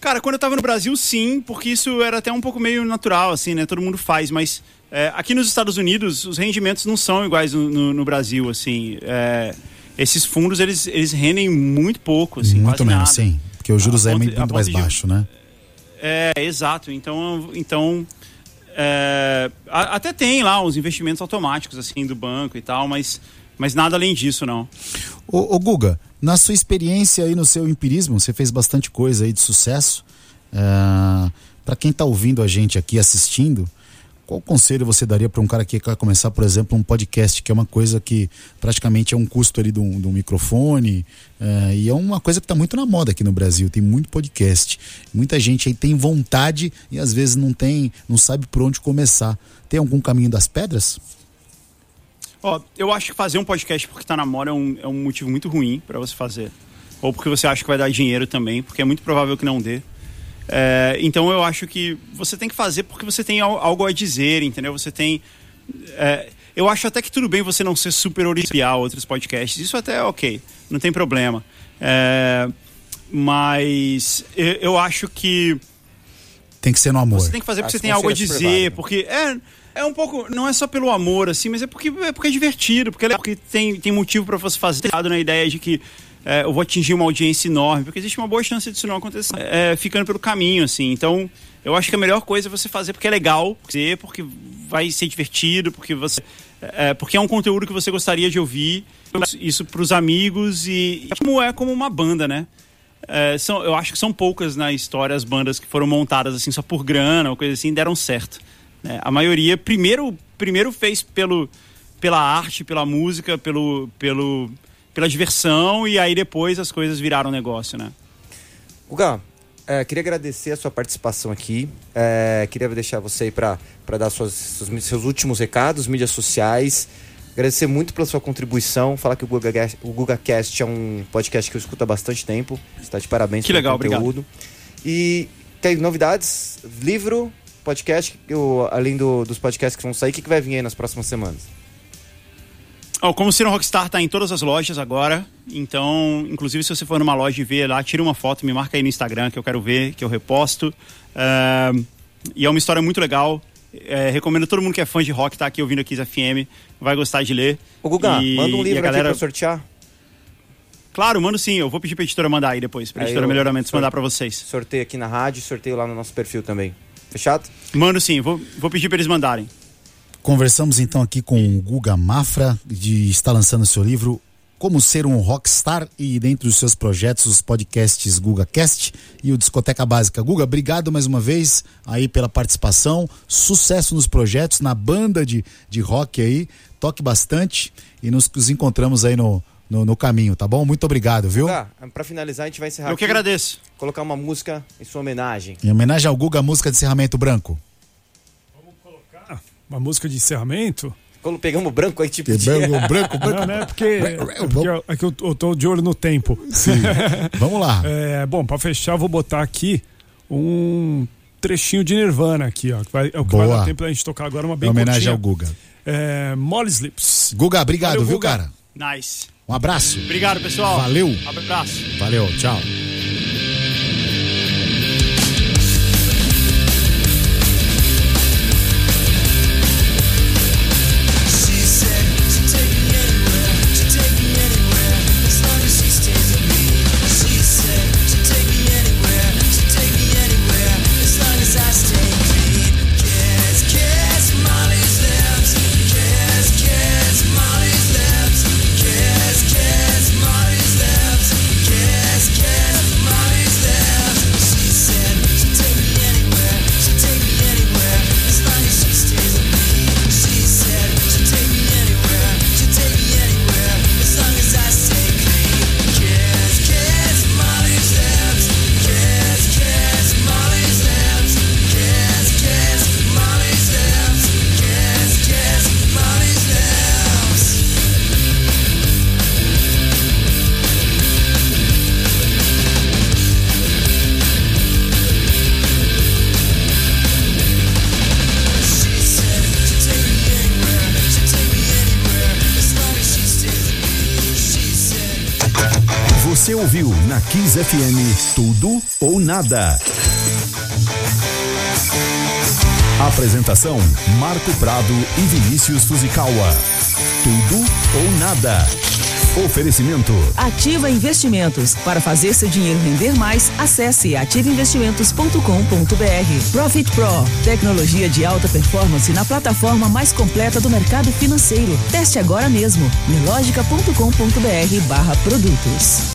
[SPEAKER 7] Cara, quando eu tava no Brasil, sim, porque isso era até um pouco meio natural, assim, né? Todo mundo faz, mas é, aqui nos Estados Unidos, os rendimentos não são iguais no, no- no Brasil, assim. É, esses fundos, eles, eles rendem muito pouco, assim,
[SPEAKER 4] muito menos,
[SPEAKER 7] nada.
[SPEAKER 4] sim. Porque o juros
[SPEAKER 7] A
[SPEAKER 4] é
[SPEAKER 7] ponto-
[SPEAKER 4] muito, muito mais
[SPEAKER 7] de-
[SPEAKER 4] baixo, né?
[SPEAKER 7] É, exato. Então, então é, a- até tem lá uns investimentos automáticos, assim, do banco e tal, mas, mas nada além disso, não.
[SPEAKER 4] Ô, ô, Guga, na sua experiência aí no seu empirismo, você fez bastante coisa aí de sucesso. para quem tá ouvindo a gente aqui assistindo, qual conselho você daria para um cara que quer começar, por exemplo, um podcast, que é uma coisa que praticamente é um custo ali de um, microfone, eh, e é uma coisa que está muito na moda aqui no Brasil, tem muito podcast. Muita gente aí tem vontade e às vezes não tem, não sabe por onde começar. Tem algum caminho das pedras?
[SPEAKER 7] Ó, eu acho que fazer um podcast porque tá na moda é um, é um motivo muito ruim pra você fazer. Ou porque você acha que vai dar dinheiro também, porque é muito provável que não dê. É, então eu acho que você tem que fazer porque você tem al- algo a dizer, entendeu? Você tem. é, eu acho até que tudo bem você não ser super original outros podcasts. Isso até é ok, não tem problema. É, mas eu, eu acho que
[SPEAKER 4] Tem que ser no amor.
[SPEAKER 7] você tem que fazer porque
[SPEAKER 5] Acho
[SPEAKER 7] você tem algo a dizer,
[SPEAKER 5] válido.
[SPEAKER 7] porque é, é um pouco, não é só pelo amor, assim, mas é porque é, porque é divertido, porque, é porque tem, tem motivo pra você fazer errado na ideia de que é, eu vou atingir uma audiência enorme, porque existe uma boa chance disso não acontecer, é, ficando pelo caminho, assim. Então, eu acho que a melhor coisa é você fazer porque é legal, porque, porque vai ser divertido, porque você. É, porque é um conteúdo que você gostaria de ouvir, isso pros amigos e, e como é como uma banda, né? É, são, eu acho que são poucas na história as bandas que foram montadas assim só por grana ou coisa assim deram certo. né? A maioria primeiro primeiro fez pelo pela arte, pela música, pelo pelo pela diversão e aí depois as coisas viraram negócio, né?
[SPEAKER 5] Guga, é, queria agradecer a sua participação aqui. É, queria deixar você aí para dar suas, seus, seus últimos recados, mídias sociais. Agradecer muito pela sua contribuição. Falar que o GugaCast, GugaCast é um podcast que eu escuto há bastante tempo. Está de parabéns
[SPEAKER 7] Que
[SPEAKER 5] pelo
[SPEAKER 7] legal,
[SPEAKER 5] conteúdo. E tem novidades? Livro, podcast, eu, além do- dos podcasts que vão sair, o que, que vai vir aí nas próximas semanas?
[SPEAKER 7] Ó, como ser um rockstar tá em todas as lojas agora, então, inclusive se você for numa loja e ver lá, tira uma foto, me marca aí no Instagram que eu quero ver, que eu reposto. É, e é uma história muito legal. É, recomendo todo mundo que é fã de rock tá aqui ouvindo aqui FM, vai gostar de ler.
[SPEAKER 5] Ô, Guga,
[SPEAKER 7] E-
[SPEAKER 5] manda um livro
[SPEAKER 7] galera...
[SPEAKER 5] aqui para sortear.
[SPEAKER 7] Claro, mando sim. Eu vou pedir pra editora mandar aí depois, pra
[SPEAKER 5] Aí
[SPEAKER 7] editora
[SPEAKER 5] eu-
[SPEAKER 7] Melhoramentos mandar pra vocês.
[SPEAKER 5] Sorteio aqui na rádio, sorteio lá no nosso perfil também. Fechado?
[SPEAKER 7] Mando sim, vou, vou pedir pra eles mandarem.
[SPEAKER 4] Conversamos então aqui com o Guga Mafra, de está lançando seu livro Como Ser um Rockstar e dentro dos seus projetos os podcasts GugaCast e o Discoteca Básica. Guga, obrigado mais uma vez aí pela participação, sucesso nos projetos, na banda de, de rock aí, toque bastante e nos, nos encontramos aí no, no, no caminho, tá bom? Muito obrigado, viu?
[SPEAKER 5] Para finalizar, a gente vai encerrar
[SPEAKER 7] Eu que
[SPEAKER 5] aqui,
[SPEAKER 7] agradeço.
[SPEAKER 5] Colocar uma música em sua homenagem.
[SPEAKER 4] Em homenagem ao Guga, música de encerramento branco.
[SPEAKER 3] Uma música de encerramento.
[SPEAKER 5] Quando pegamos branco aí, tipo.
[SPEAKER 6] Que
[SPEAKER 5] de-
[SPEAKER 6] branco, branco,
[SPEAKER 3] Não, né? Porque, é porque eu- é que eu, eu tô de olho no tempo.
[SPEAKER 6] Sim. Vamos lá.
[SPEAKER 3] É, bom, pra fechar, eu vou botar aqui um trechinho de Nirvana aqui, ó. que vai- é o que vai
[SPEAKER 6] Boa.
[SPEAKER 3] dar tempo da gente tocar agora, uma bem
[SPEAKER 6] Em homenagem ao Guga.
[SPEAKER 3] É, Molly Slips.
[SPEAKER 6] Guga, obrigado,
[SPEAKER 3] Valeu,
[SPEAKER 6] viu,
[SPEAKER 3] Guga.
[SPEAKER 6] cara?
[SPEAKER 7] Nice.
[SPEAKER 6] Um abraço.
[SPEAKER 7] Obrigado, pessoal.
[SPEAKER 6] Valeu.
[SPEAKER 7] Abraço.
[SPEAKER 6] Valeu, tchau.
[SPEAKER 1] Kiss FM Tudo ou Nada. Apresentação: Marco Prado e Vinícius Fuzikawa. Tudo ou Nada. Oferecimento:
[SPEAKER 2] Ativa Investimentos. Para fazer seu dinheiro render mais, acesse ativainvestimentos.com.br. Profit Pro. Tecnologia de alta performance na plataforma mais completa do mercado financeiro. Teste agora mesmo. Nelogica.com.br barra produtos.